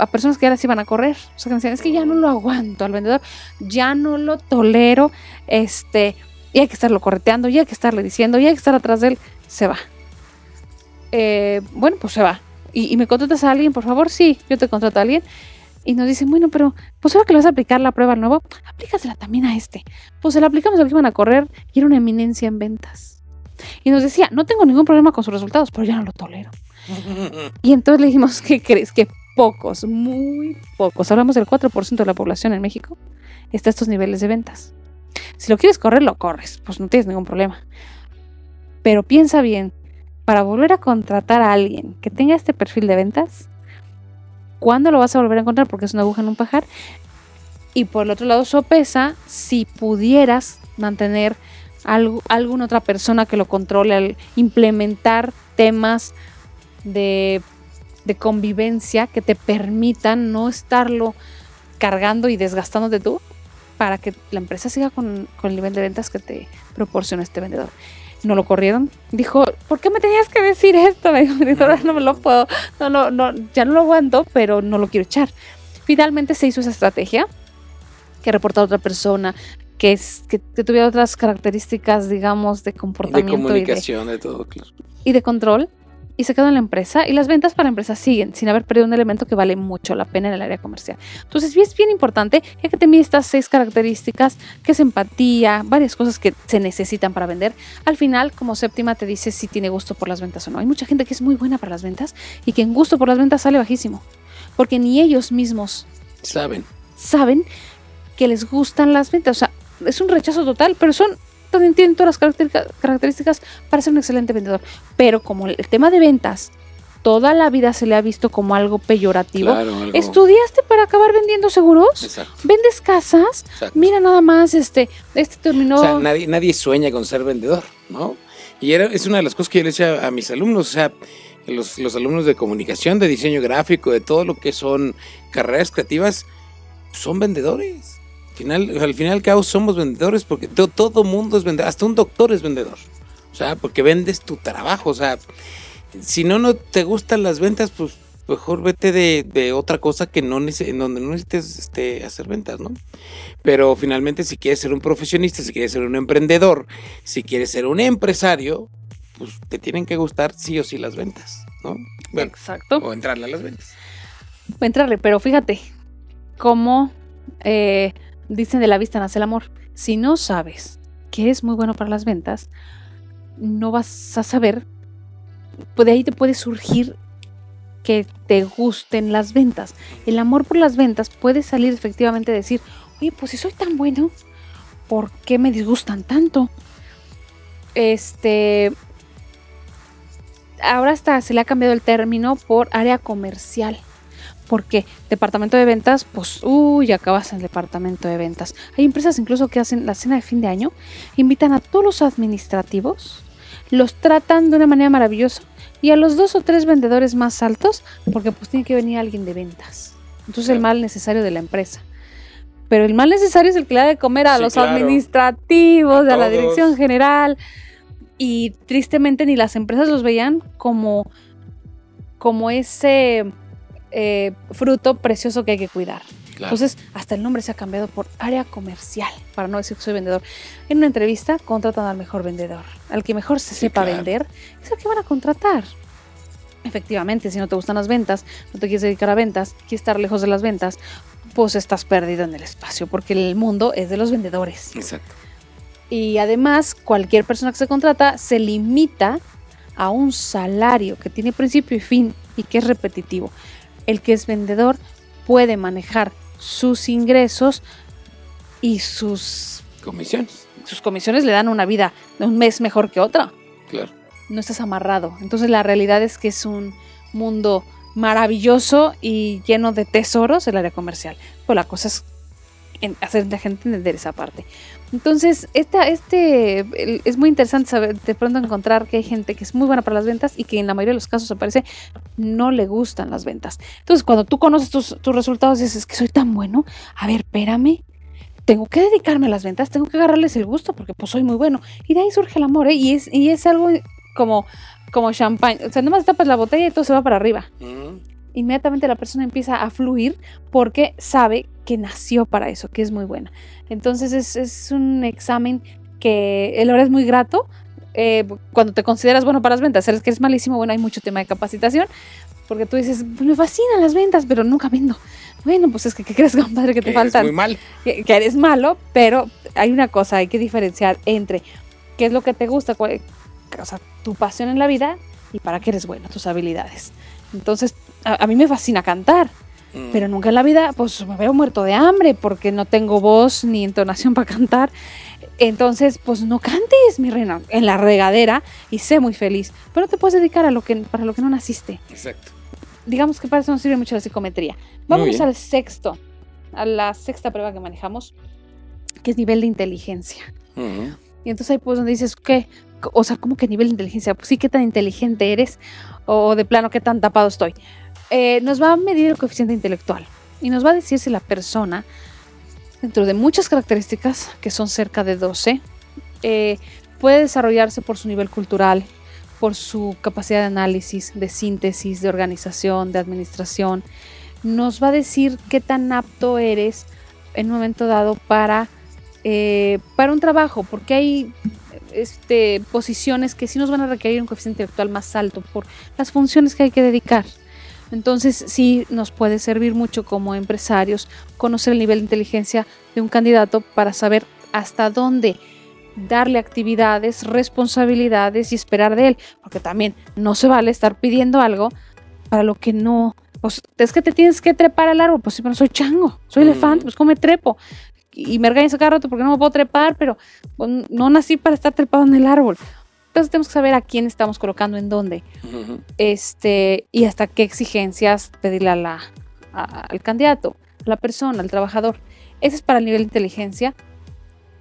personas que ya las iban a correr. O sea, que me decían, es que ya no lo aguanto al vendedor, ya no lo tolero, este, y hay que estarlo correteando, y hay que estarle diciendo, y hay que estar atrás de él, se va. Eh, bueno, pues se va. Y, me contratas a alguien, por favor, sí, yo te contrato a alguien. Y nos dicen, bueno, pero pues ahora que le vas a aplicar la prueba nueva, aplícasela también a este. Pues se la aplicamos al que iban a correr y era una eminencia en ventas. Y nos decía, no tengo ningún problema con sus resultados, pero ya no lo tolero. [laughs] y entonces le dijimos, ¿qué crees? Que pocos, muy pocos, hablamos del 4% de la población en México, está a estos niveles de ventas. Si lo quieres correr, lo corres, pues no tienes ningún problema. Pero piensa bien, para volver a contratar a alguien que tenga este perfil de ventas, ¿cuándo lo vas a volver a encontrar? Porque es una aguja en un pajar. Y por el otro lado, sopesa si pudieras mantener alguna otra persona que lo controle al implementar temas de, convivencia que te permitan no estarlo cargando y desgastándote tú para que la empresa siga con, el nivel de ventas que te proporciona este vendedor. No lo corrieron. Dijo, ¿por qué me tenías que decir esto? Me [laughs] dijo, no me lo puedo, no, no, ya no lo aguanto, pero no lo quiero echar. Finalmente se hizo esa estrategia que reporta a otra persona, que, es, que, tuviera otras características, digamos, de comportamiento. De comunicación, y de, todo, claro. Y de control. Y se quedó en la empresa y las ventas para la empresa siguen sin haber perdido un elemento que vale mucho la pena en el área comercial. Entonces, es bien importante ya que te mide estas seis características, que es empatía, varias cosas que se necesitan para vender. Al final, como séptima, te dice si tiene gusto por las ventas o no. Hay mucha gente que es muy buena para las ventas y que en gusto por las ventas sale bajísimo, porque ni ellos mismos saben. Saben que les gustan las ventas. O sea, es un rechazo total, pero son también tienen todas las características para ser un excelente vendedor. Pero como el tema de ventas toda la vida se le ha visto como algo peyorativo. ¿Estudiaste para acabar vendiendo seguros? Exacto. ¿Vendes casas? Mira nada más, este, este terminó... O sea, nadie, nadie sueña con ser vendedor, ¿no? Y era, es una de las cosas que yo le decía a mis alumnos, o sea, los, los alumnos de comunicación, de diseño gráfico, de todo lo que son carreras creativas, son vendedores. Al final, al final cabo somos vendedores porque todo, todo mundo es vendedor, hasta un doctor es vendedor. O sea, porque vendes tu trabajo. O sea, si no, no te gustan las ventas, pues mejor vete de, otra cosa que no en donde no necesites este, hacer ventas, ¿no? Pero finalmente, si quieres ser un profesionista, si quieres ser un emprendedor, si quieres ser un empresario, pues te tienen que gustar sí o sí las ventas, ¿no? Exacto. O entrarle a las ventas. O entrarle, pero fíjate cómo eh, dicen de la vista nace el amor. Si no sabes que es muy bueno para las ventas, no vas a saber, pues de ahí te puede surgir que te gusten las ventas. El amor por las ventas puede salir efectivamente de decir, oye, pues si soy tan bueno, ¿por qué me disgustan tanto? Este, ahora hasta se le ha cambiado el término por área comercial porque departamento de ventas, pues, uy, acabas en el departamento de ventas. Hay empresas incluso que hacen la cena de fin de año, invitan a todos los administrativos, los tratan de una manera maravillosa y a los dos o tres vendedores más altos, porque pues tiene que venir alguien de ventas. Entonces el mal necesario de la empresa. Pero el mal necesario es el que le da de comer a los administrativos, a, a la dirección general. Y tristemente ni las empresas los veían como, como ese eh, fruto precioso que hay que cuidar. Entonces, hasta el nombre se ha cambiado por área comercial, para no decir que soy vendedor. En una entrevista contratan al mejor vendedor, al que mejor se sepa vender, es el que van a contratar. Efectivamente, si no te gustan las ventas, no te quieres dedicar a ventas, quieres estar lejos de las ventas, pues estás perdido en el espacio, porque el mundo es de los vendedores. Exacto. Y además, cualquier persona que se contrata se limita a un salario que tiene principio y fin y que es repetitivo el que es vendedor puede manejar sus ingresos y sus comisiones. Sus comisiones le dan una vida de un mes mejor que otra. Claro. No estás amarrado. Entonces la realidad es que es un mundo maravilloso y lleno de tesoros el área comercial. Pues la cosa es en hacer la gente entender esa parte. Entonces, esta, este es muy interesante saber de pronto encontrar que hay gente que es muy buena para las ventas y que en la mayoría de los casos se parece no le gustan las ventas. Entonces, cuando tú conoces tus, tus resultados y dices que soy tan bueno, a ver, espérame, tengo que dedicarme a las ventas, tengo que agarrarles el gusto porque pues soy muy bueno. Y de ahí surge el amor, ¿eh? Y es, y es algo como, como champagne. O sea, nomás tapas la botella y todo se va para arriba. Inmediatamente la persona empieza a fluir porque sabe que nació para eso, que es muy buena. Entonces es, un examen que el hora es muy grato. Eh, cuando te consideras bueno para las ventas, sabes que eres malísimo, bueno, hay mucho tema de capacitación, porque tú dices, me fascinan las ventas, pero nunca vendo. Bueno, pues es que ¿qué crees, [laughs] compadre, que te falta muy mal. Que, eres malo, pero hay una cosa, hay que diferenciar entre qué es lo que te gusta, o sea, tu pasión en la vida y para qué eres bueno, tus habilidades. Entonces, a mí me fascina cantar Mm. Pero nunca en la vida, pues me veo muerto de hambre porque no tengo voz ni entonación para cantar. Entonces, pues no cantes, mi reina, en la regadera y sé muy feliz. Pero te puedes dedicar a lo que, para lo que no naciste. Exacto. Digamos que para eso nos sirve mucho la psicometría. Vamos al sexto, a la sexta prueba que manejamos, que es nivel de inteligencia. Y entonces ahí pues donde dices, ¿qué? O sea, ¿cómo que nivel de inteligencia? Pues sí, ¿qué tan inteligente eres? O de plano, ¿qué tan tapado estoy? Eh, nos va a medir el coeficiente intelectual y nos va a decir si la persona, dentro de muchas características, que son cerca de 12, eh, puede desarrollarse por su nivel cultural, por su capacidad de análisis, de síntesis, de organización, de administración. Nos va a decir qué tan apto eres en un momento dado para, eh, para un trabajo, porque hay este, posiciones que sí nos van a requerir un coeficiente intelectual más alto por las funciones que hay que dedicar. Entonces sí nos puede servir mucho como empresarios conocer el nivel de inteligencia de un candidato para saber hasta dónde darle actividades, responsabilidades y esperar de él, porque también no se vale estar pidiendo algo para lo que no, pues es que te tienes que trepar al árbol, pues sí, pero soy chango, soy elefante, pues como me trepo y me regañas cada rato porque no me puedo trepar, pero no nací para estar trepado en el árbol. Entonces tenemos que saber a quién estamos colocando en dónde. este, y hasta qué exigencias pedirle a la, al candidato, a la persona, al trabajador. Ese es para el nivel de inteligencia.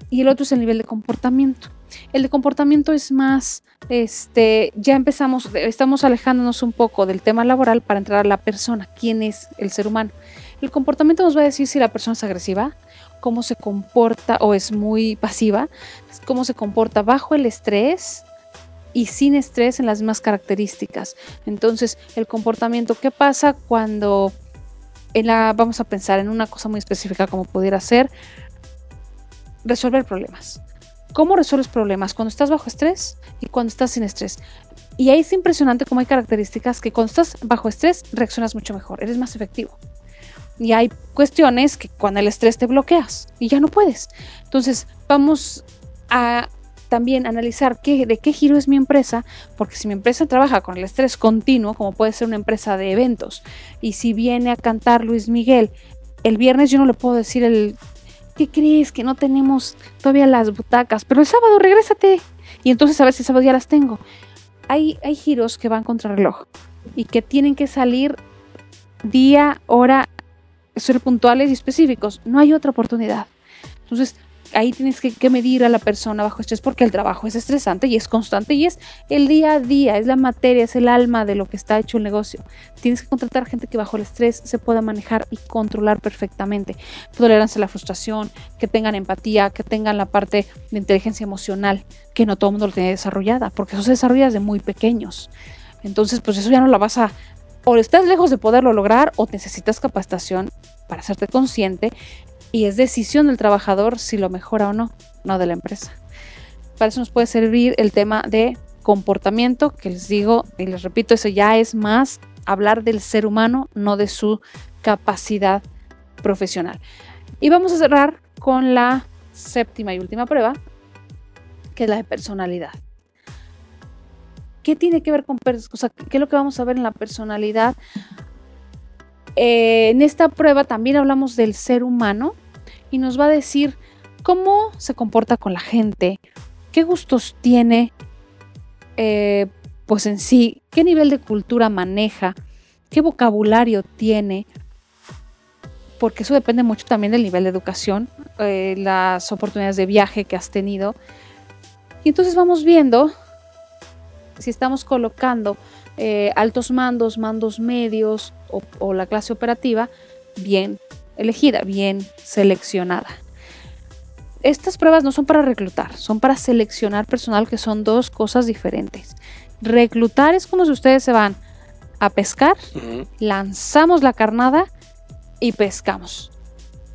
Y el otro es el nivel de comportamiento. El de comportamiento es más, este, ya empezamos, estamos alejándonos un poco del tema laboral para entrar a la persona, quién es el ser humano. El comportamiento nos va a decir si la persona es agresiva, cómo se comporta o es muy pasiva, cómo se comporta bajo el estrés, y sin estrés en las mismas características. Entonces, el comportamiento, ¿qué pasa cuando en la, vamos a pensar en una cosa muy específica como pudiera ser resolver problemas? ¿Cómo resuelves problemas? Cuando estás bajo estrés y cuando estás sin estrés. Y ahí es impresionante cómo hay características que cuando estás bajo estrés reaccionas mucho mejor, eres más efectivo. Y hay cuestiones que cuando el estrés te bloqueas y ya no puedes. Entonces, vamos a también analizar qué, de qué giro es mi empresa, porque si mi empresa trabaja con el estrés continuo, como puede ser una empresa de eventos, y si viene a cantar Luis Miguel, el viernes yo no le puedo decir el, ¿qué crees? Que no tenemos todavía las butacas, pero el sábado regrésate. Y entonces a ver si el sábado ya las tengo. Hay, hay giros que van contra reloj y que tienen que salir día, hora, ser puntuales y específicos. No hay otra oportunidad. Entonces, ahí tienes que, medir a la persona bajo estrés porque el trabajo es estresante y es constante y es el día a día, es la materia, es el alma de lo que está hecho el negocio. Tienes que contratar gente que bajo el estrés se pueda manejar y controlar perfectamente. Tolerancia la frustración, que tengan empatía, que tengan la parte de inteligencia emocional, que no todo el mundo lo tiene desarrollada, porque eso se desarrolla desde muy pequeños. Entonces, pues eso ya no la vas a... O estás lejos de poderlo lograr o necesitas capacitación para hacerte consciente y es decisión del trabajador si lo mejora o no, no de la empresa. Para eso nos puede servir el tema de comportamiento, que les digo y les repito, eso ya es más hablar del ser humano, no de su capacidad profesional. Y vamos a cerrar con la séptima y última prueba, que es la de personalidad. ¿Qué tiene que ver con, o sea, qué es lo que vamos a ver en la personalidad? Eh, en esta prueba también hablamos del ser humano, y nos va a decir cómo se comporta con la gente, qué gustos tiene, eh, pues en sí, qué nivel de cultura maneja, qué vocabulario tiene, porque eso depende mucho también del nivel de educación, eh, las oportunidades de viaje que has tenido. Y entonces vamos viendo si estamos colocando eh, altos mandos, mandos medios o, la clase operativa bien elegida, bien seleccionada. Estas pruebas no son para reclutar, son para seleccionar personal, que son dos cosas diferentes. Reclutar es como si ustedes se van a pescar, lanzamos la carnada y pescamos.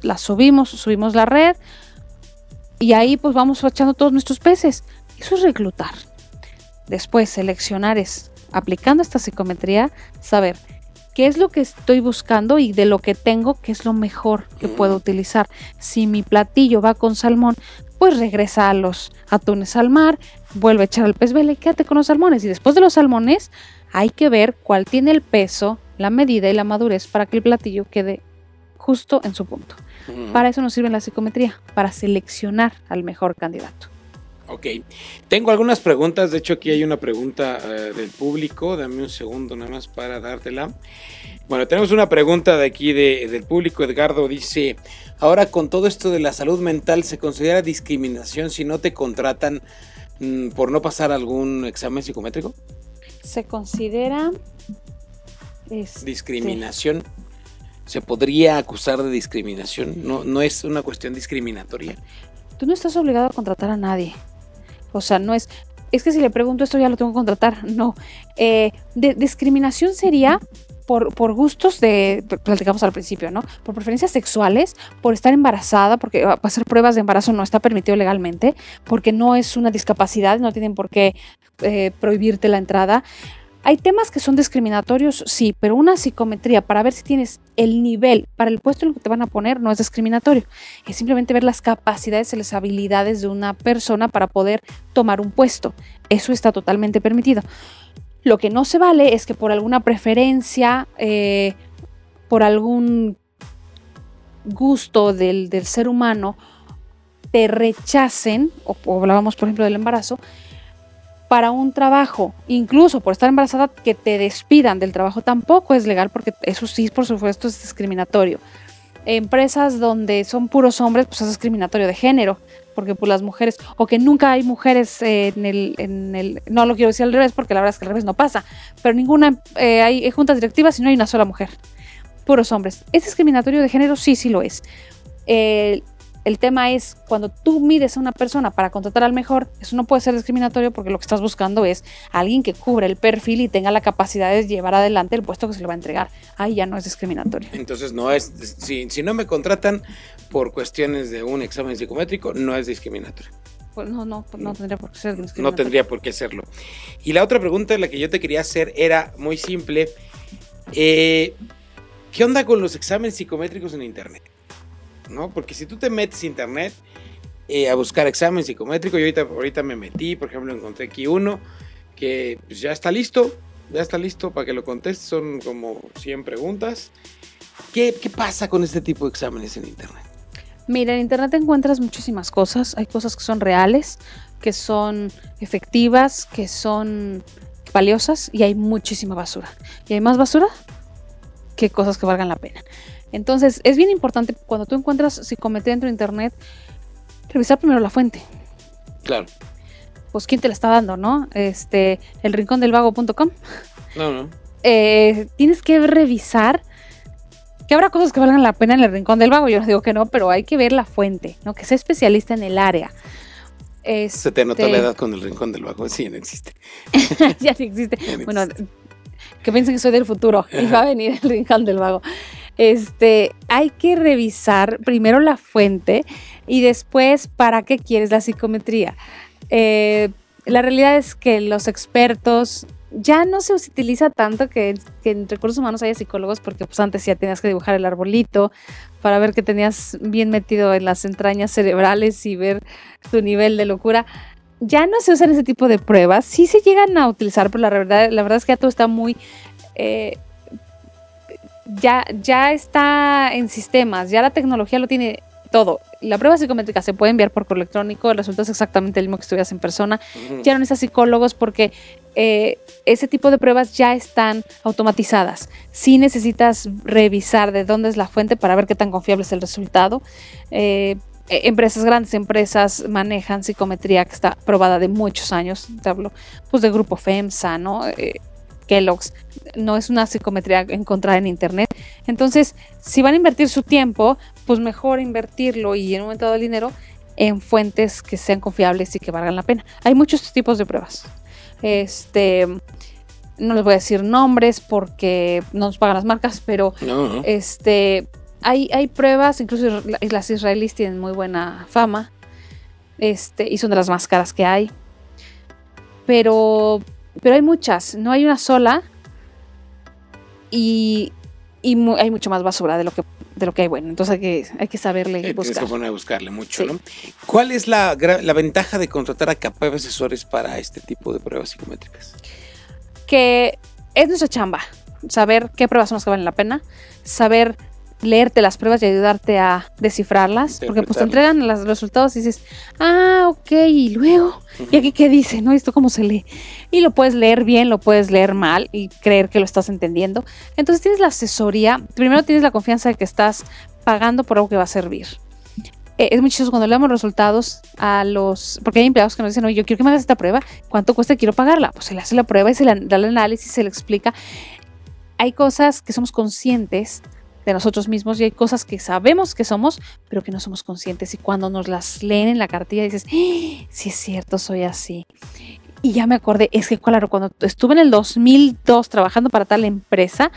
La subimos, subimos la red y ahí pues vamos echando todos nuestros peces. Eso es reclutar. Después seleccionar es, aplicando esta psicometría, saber qué es lo que estoy buscando y de lo que tengo, qué es lo mejor que puedo utilizar. Si mi platillo va con salmón, pues regresa a los atunes al mar, vuelve a echar al pez vela y quédate con los salmones. Y después de los salmones, hay que ver cuál tiene el peso, la medida y la madurez para que el platillo quede justo en su punto. Para eso nos sirve la psicometría, para seleccionar al mejor candidato. Ok, tengo algunas preguntas, de hecho aquí hay una pregunta eh, del público, dame un segundo nada más para dártela. Bueno, tenemos una pregunta de aquí del público, Edgardo dice, ahora con todo esto de la salud mental, ¿se considera discriminación si no te contratan mm, por no pasar algún examen psicométrico? se considera este, discriminación. ¿Se podría acusar de discriminación? No, no es una cuestión discriminatoria. Tú no estás obligado a contratar a nadie. O sea, no es. Es que si le pregunto esto ya lo tengo que contratar. [laughs] No. Eh, discriminación sería por, por, gustos de, platicamos al principio, ¿no? Por preferencias sexuales, por estar embarazada, porque hacer pruebas de embarazo no está permitido legalmente, porque no es una discapacidad, no tienen por qué eh, prohibirte la entrada. Hay temas que son discriminatorios, sí, pero una psicometría para ver si tienes el nivel para el puesto en el que te van a poner no es discriminatorio. Es simplemente ver las capacidades y las habilidades de una persona para poder tomar un puesto. Eso está totalmente permitido. Lo que no se vale es que por alguna preferencia, eh, por algún gusto del, ser humano, te rechacen, o hablábamos por ejemplo del embarazo, para un trabajo, incluso por estar embarazada, que te despidan del trabajo tampoco es legal porque eso sí, por supuesto, es discriminatorio. Empresas donde son puros hombres, pues es discriminatorio de género, porque pues las mujeres, o que nunca hay mujeres en el, en el no lo quiero decir al revés, porque la verdad es que al revés no pasa, pero ninguna, eh, hay juntas directivas y no hay una sola mujer, puros hombres. ¿Es discriminatorio de género? Sí, sí lo es. Eh, el tema es cuando tú mides a una persona para contratar al mejor, eso no puede ser discriminatorio porque lo que estás buscando es alguien que cubra el perfil y tenga la capacidad de llevar adelante el puesto que se le va a entregar. Ahí ya no es discriminatorio. Entonces no es, si, si no me contratan por cuestiones de un examen psicométrico, no es discriminatorio. Pues no, no, no tendría por qué ser No tendría por qué serlo. Y la otra pregunta, la que yo te quería hacer, era muy simple. Eh, ¿Qué onda con los exámenes psicométricos en Internet? ¿No? Porque si tú te metes a internet eh, a buscar examen psicométrico, yo ahorita, ahorita me metí, por ejemplo, encontré aquí uno que pues, ya está listo, ya está listo para que lo contestes, son como 100 preguntas. ¿Qué, ¿Qué pasa con este tipo de exámenes en internet? Mira, en internet encuentras muchísimas cosas, hay cosas que son reales, que son efectivas, que son valiosas y hay muchísima basura. Y hay más basura que cosas que valgan la pena. Entonces, es bien importante cuando tú encuentras psicometría dentro de internet, revisar primero la fuente. Claro. Pues quién te la está dando, ¿no? Este, el rincón del vago.com. No, no. Eh, tienes que revisar que habrá cosas que valgan la pena en el rincón del vago. Yo no digo que no, pero hay que ver la fuente, ¿no? Que sea especialista en el área. Se te nota la este edad con el rincón del vago. Sí, [laughs] no existe. ya no existe. bueno, que piensen que soy del futuro y va a venir el rincón del vago este, hay que revisar primero la fuente y después para qué quieres la psicometría. Eh, la realidad es que los expertos ya no se utiliza tanto que, en recursos humanos haya psicólogos, porque pues antes ya tenías que dibujar el arbolito para ver que tenías bien metido en las entrañas cerebrales y ver tu nivel de locura. Ya no se usan ese tipo de pruebas, sí se llegan a utilizar, pero la verdad, la verdad es que ya todo está muy eh, ya, ya está en sistemas, ya la tecnología lo tiene todo. La prueba psicométrica se puede enviar por correo electrónico, el resultado es exactamente el mismo que estuvieras en persona. Ya no necesitas psicólogos porque eh, ese tipo de pruebas ya están automatizadas. Si necesitas revisar de dónde es la fuente para ver qué tan confiable es el resultado. Eh, e, empresas, grandes empresas manejan psicometría que está probada de muchos años. Te hablo pues de Grupo FEMSA, ¿no? Eh, Kellogg's. No es una psicometría encontrada en internet. Entonces, si van a invertir su tiempo, pues mejor invertirlo y en un momento dado el dinero en fuentes que sean confiables y que valgan la pena. Hay muchos tipos de pruebas. Este, no les voy a decir nombres porque no nos pagan las marcas, pero este, hay, hay pruebas, incluso las israelíes tienen muy buena fama, este, y son de las más caras que hay. Pero, pero hay muchas, no hay una sola, y, y hay mucho más basura de lo que de lo que hay bueno. Entonces hay que, hay que saberle y buscar. Tienes que a buscarle mucho, ¿no? ¿Cuál es la, la, ventaja de contratar a CAPEV asesores para este tipo de pruebas psicométricas? Que es nuestra chamba, saber qué pruebas son las que valen la pena, saber leerte las pruebas y ayudarte a descifrarlas, porque pues te entregan los resultados y dices, ah, ok, y luego, ¿y aquí qué dice? ¿No? ¿Esto cómo se lee? Y lo puedes leer bien, lo puedes leer mal y creer que lo estás entendiendo. Entonces tienes la asesoría, primero tienes la confianza de que estás pagando por algo que va a servir. Eh, es muy chistoso cuando leemos resultados a los, porque hay empleados que nos dicen, oye, yo quiero que me hagas esta prueba, ¿cuánto cuesta? Quiero pagarla. Pues se le hace la prueba y se le da el análisis, se le explica. Hay cosas que somos conscientes de nosotros mismos y hay cosas que sabemos que somos, pero que no somos conscientes. Y cuando nos las leen en la cartilla dices, ¡Ah! sí es cierto, soy así. Y ya me acordé, es que claro, cuando estuve en el 2002 trabajando para tal empresa,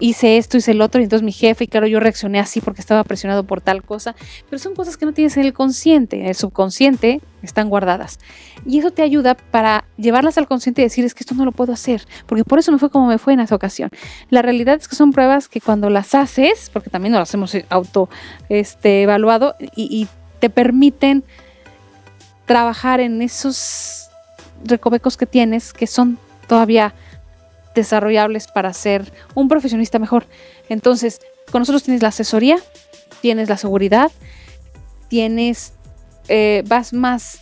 hice esto, hice el otro, y entonces mi jefe, y claro, yo reaccioné así porque estaba presionado por tal cosa, pero son cosas que no tienes en el consciente, en el subconsciente están guardadas. Y eso te ayuda para llevarlas al consciente y decir, es que esto no lo puedo hacer, porque por eso me fue como me fue en esa ocasión. La realidad es que son pruebas que cuando las haces, porque también nos las hemos auto este, evaluado, y te permiten trabajar en esos recovecos que tienes que son todavía desarrollables para ser un profesionista mejor. Entonces, con nosotros tienes la asesoría, tienes la seguridad, tienes, eh, vas más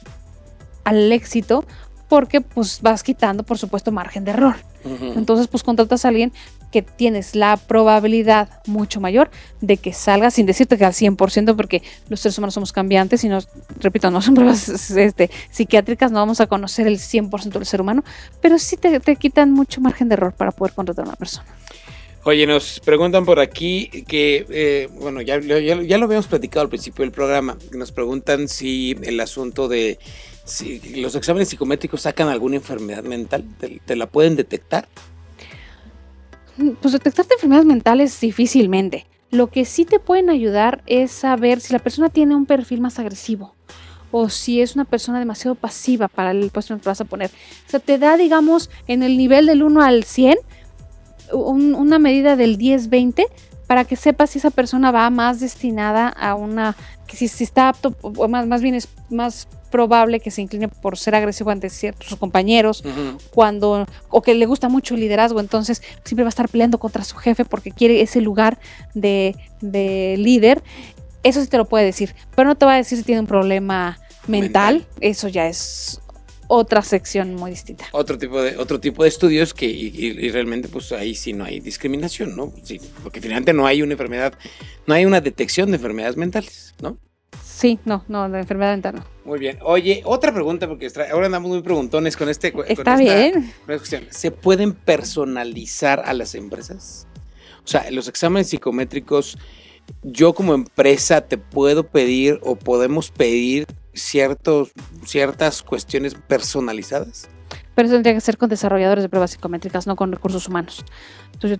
al éxito porque pues vas quitando, por supuesto, margen de error. Entonces, pues contratas a alguien que tienes la probabilidad mucho mayor de que salga, sin decirte que al 100%, porque los seres humanos somos cambiantes y no, repito, no son [laughs] pruebas este, psiquiátricas, no vamos a conocer el 100% del ser humano, pero sí te, quitan mucho margen de error para poder contratar a una persona. Oye, nos preguntan por aquí que, eh, bueno, ya, ya, lo habíamos platicado al principio del programa, nos preguntan si el asunto de si los exámenes psicométricos sacan alguna enfermedad mental, te la pueden detectar? Pues detectarte enfermedades mentales difícilmente. Lo que sí te pueden ayudar es saber si la persona tiene un perfil más agresivo o si es una persona demasiado pasiva para el puesto en el que vas a poner. O sea, te da, digamos, en el nivel del 1 al 100, una medida del 10-20 para que sepas si esa persona va más destinada a una, que si, está apto, o más, más bien es más probable que se incline por ser agresivo ante ciertos compañeros, cuando, o que le gusta mucho el liderazgo, entonces siempre va a estar peleando contra su jefe porque quiere ese lugar de, de líder. Eso sí te lo puede decir, pero no te va a decir si tiene un problema mental, eso ya es otra sección muy distinta. Otro tipo de, otro tipo de estudios que y, realmente pues ahí sí no hay discriminación, ¿no? Sí, porque finalmente no hay una enfermedad, no hay una detección de enfermedades mentales, ¿no? Sí, no, no, de enfermedad mental no. Muy bien. Oye, otra pregunta, porque ahora andamos muy preguntones con este. Está bien. ¿Se pueden personalizar a las empresas? O sea, los exámenes psicométricos, yo como empresa te puedo pedir o podemos pedir ciertos, ciertas cuestiones personalizadas. Pero eso tendría que ser con desarrolladores de pruebas psicométricas, no con recursos humanos.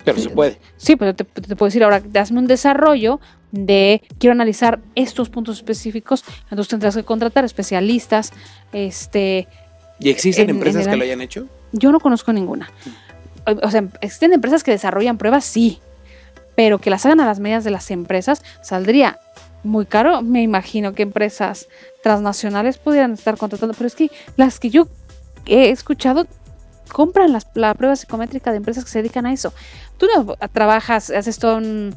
pero se puede. Sí, pero te, puedo decir ahora, hazme un desarrollo de quiero analizar estos puntos específicos, entonces tendrás que contratar especialistas. Este, ¿Y existen empresas que lo hayan hecho? Yo no conozco ninguna. O sea, existen empresas que desarrollan pruebas, sí, pero que las hagan a las medidas de las empresas saldría muy caro. Me imagino que empresas transnacionales pudieran estar contratando, pero es que las que yo he escuchado compran la prueba psicométrica de empresas que se dedican a eso. Tú no trabajas, haces todo un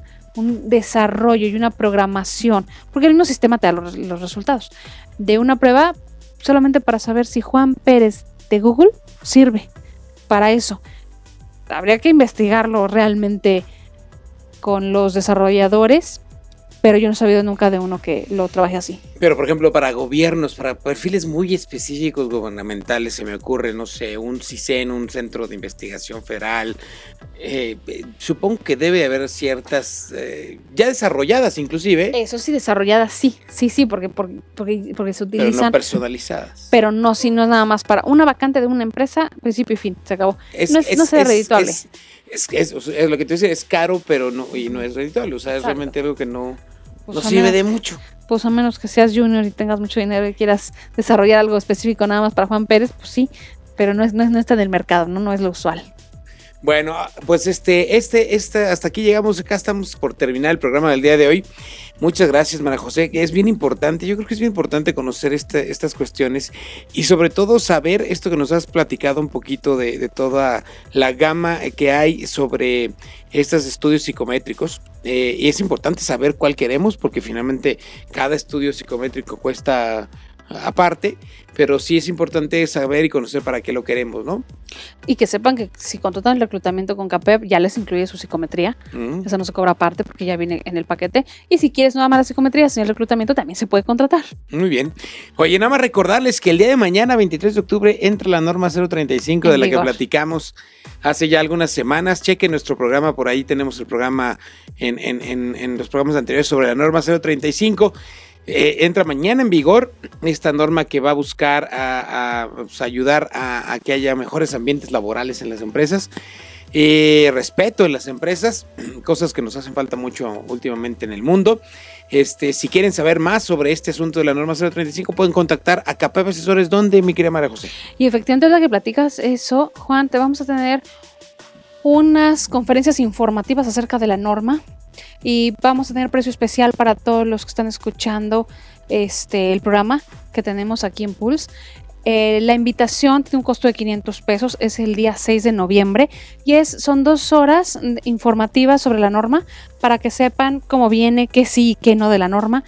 desarrollo y una programación, porque el mismo sistema te da los resultados de una prueba solamente para saber si Juan Pérez de Google sirve para eso. Habría que investigarlo realmente con los desarrolladores pero yo no he sabido nunca de uno que lo trabaje así. Pero, por ejemplo, para gobiernos, para perfiles muy específicos gubernamentales, se me ocurre, no sé, un CISEN, un centro de investigación federal. Eh, supongo que debe haber ciertas, eh, ya desarrolladas inclusive. Eso sí, desarrolladas, sí, sí, sí, porque, porque, porque, se utilizan. Pero no personalizadas. Pero no, si no es nada más para una vacante de una empresa, principio y fin, se acabó. no es, no se redituable. Es, es, es, lo que tú dices, es caro, pero no, y no es redituable. O sea, es realmente algo que no pues no sirve de mucho. Pues a menos que seas junior y tengas mucho dinero y quieras desarrollar algo específico nada más para Juan Pérez, pues sí, pero no, es, no, está en el mercado, ¿no? no es lo usual. Bueno, pues este, este, este, hasta aquí llegamos, acá estamos por terminar el programa del día de hoy. Muchas gracias, María José. Es bien importante, yo creo que es bien importante conocer estas cuestiones y sobre todo saber esto que nos has platicado un poquito de, de toda la gama que hay sobre estos estudios psicométricos. Eh, y es importante saber cuál queremos porque finalmente cada estudio psicométrico cuesta aparte, pero sí es importante saber y conocer para qué lo queremos, ¿no? Y que sepan que si contratan el reclutamiento con CAPEP, ya les incluye su psicometría. Mm. Esa no se cobra aparte porque ya viene en el paquete. Y si quieres nada más la psicometría sin el reclutamiento, también se puede contratar. Muy bien. Oye, nada más recordarles que el día de mañana, 23 de octubre, entra la norma 035 de la que platicamos hace ya algunas semanas. Chequen nuestro programa, por ahí tenemos el programa en, en los programas anteriores sobre la norma 035. Eh, entra mañana en vigor esta norma que va a buscar a, pues, ayudar a, que haya mejores ambientes laborales en las empresas. Eh, respeto en las empresas, [clears throat] cosas que nos hacen falta mucho últimamente en el mundo. Este, si quieren saber más sobre este asunto de la norma 035, pueden contactar a CAPEP Asesores, donde mi querida María José. Y efectivamente, la que platicas eso, Juan, te vamos a tener unas conferencias informativas acerca de la norma y vamos a tener precio especial para todos los que están escuchando este el programa que tenemos aquí en Pulse. Eh, la invitación tiene un costo de 500 pesos, es el día 6 de noviembre y es, son dos horas informativas sobre la norma para que sepan cómo viene, qué sí y qué no de la norma,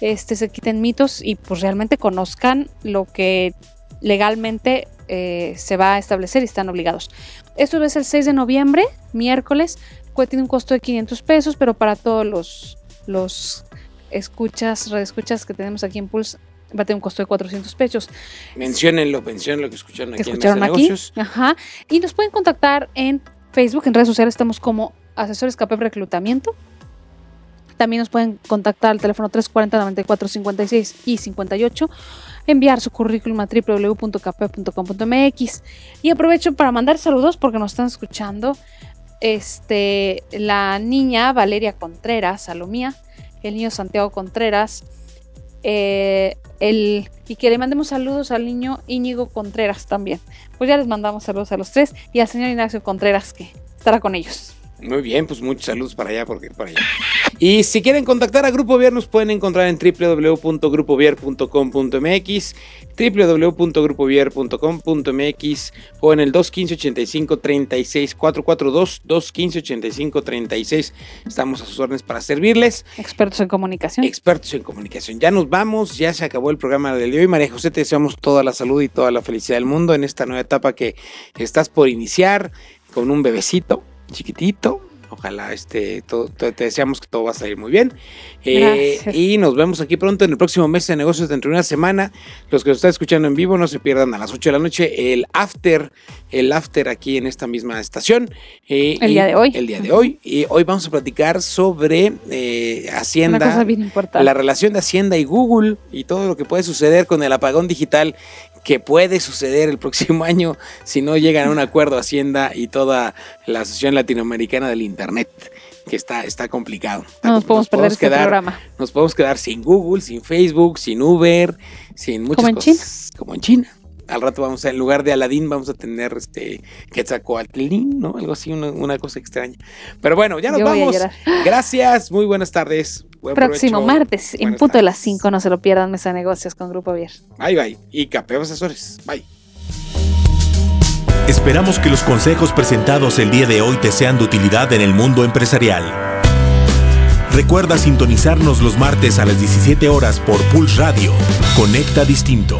este, se quiten mitos y pues realmente conozcan lo que legalmente eh, se va a establecer y están obligados. Esto es el 6 de noviembre, miércoles, tiene un costo de 500 pesos, pero para todos los, los escuchas, redescuchas que tenemos aquí en Pulse, va a tener un costo de 400 pesos. Menciónenlo, mencionen lo que escucharon aquí en Negocios. Ajá. Y nos pueden contactar en Facebook, en redes sociales estamos como Asesores CAPEP Reclutamiento. También nos pueden contactar al teléfono 340 94 56 y 58 enviar su currículum a www.capep.com.mx y aprovecho para mandar saludos porque nos están escuchando este, la niña Valeria Contreras, Salomía, el niño Santiago Contreras, eh, el, y que le mandemos saludos al niño Íñigo Contreras también. Pues ya les mandamos saludos a los tres y al señor Ignacio Contreras que estará con ellos. Muy bien, pues muchos saludos para allá, porque para allá. Y si quieren contactar a Grupo Vier, nos pueden encontrar en www.grupovier.com.mx, www.grupovier.com.mx o en el 215-85-36 442 215-85-36. Estamos a sus órdenes para servirles. Expertos en comunicación. Expertos en comunicación. Ya nos vamos, ya se acabó el programa del día de hoy. María José, te deseamos toda la salud y toda la felicidad del mundo en esta nueva etapa que estás por iniciar con un bebecito chiquitito. Ojalá este, te deseamos que todo va a salir muy bien. Eh, y nos vemos aquí pronto en el próximo mes de negocios dentro de una semana. Los que nos están escuchando en vivo no se pierdan a las 8 de la noche el after, el after aquí en esta misma estación. Eh, el día de hoy. El día de hoy. Y hoy vamos a platicar sobre eh, Hacienda. La relación de Hacienda y Google y todo lo que puede suceder con el apagón digital que puede suceder el próximo [laughs] año si no llegan a un acuerdo Hacienda y toda la Asociación Latinoamericana del Internet, que está, está complicado. No nos podemos perder este programa. Nos podemos quedar sin Google, sin Facebook, sin Uber, sin muchas como en China. Como en China al rato vamos a, en lugar de Aladín, vamos a tener este Quetzalcoatlín, ¿no? Algo así, una, cosa extraña. Pero bueno, ya nos vamos. [laughs] Gracias, muy buenas tardes. Próximo martes, en punto de las 5, no se lo pierdan, Mesa Negocios con Grupo Vier. Bye, bye. Y Capeo Asesores. Bye. Esperamos que los consejos presentados el día de hoy te sean de utilidad en el mundo empresarial. Recuerda sintonizarnos los martes a las 17 horas por Pulse Radio. Conecta Distinto.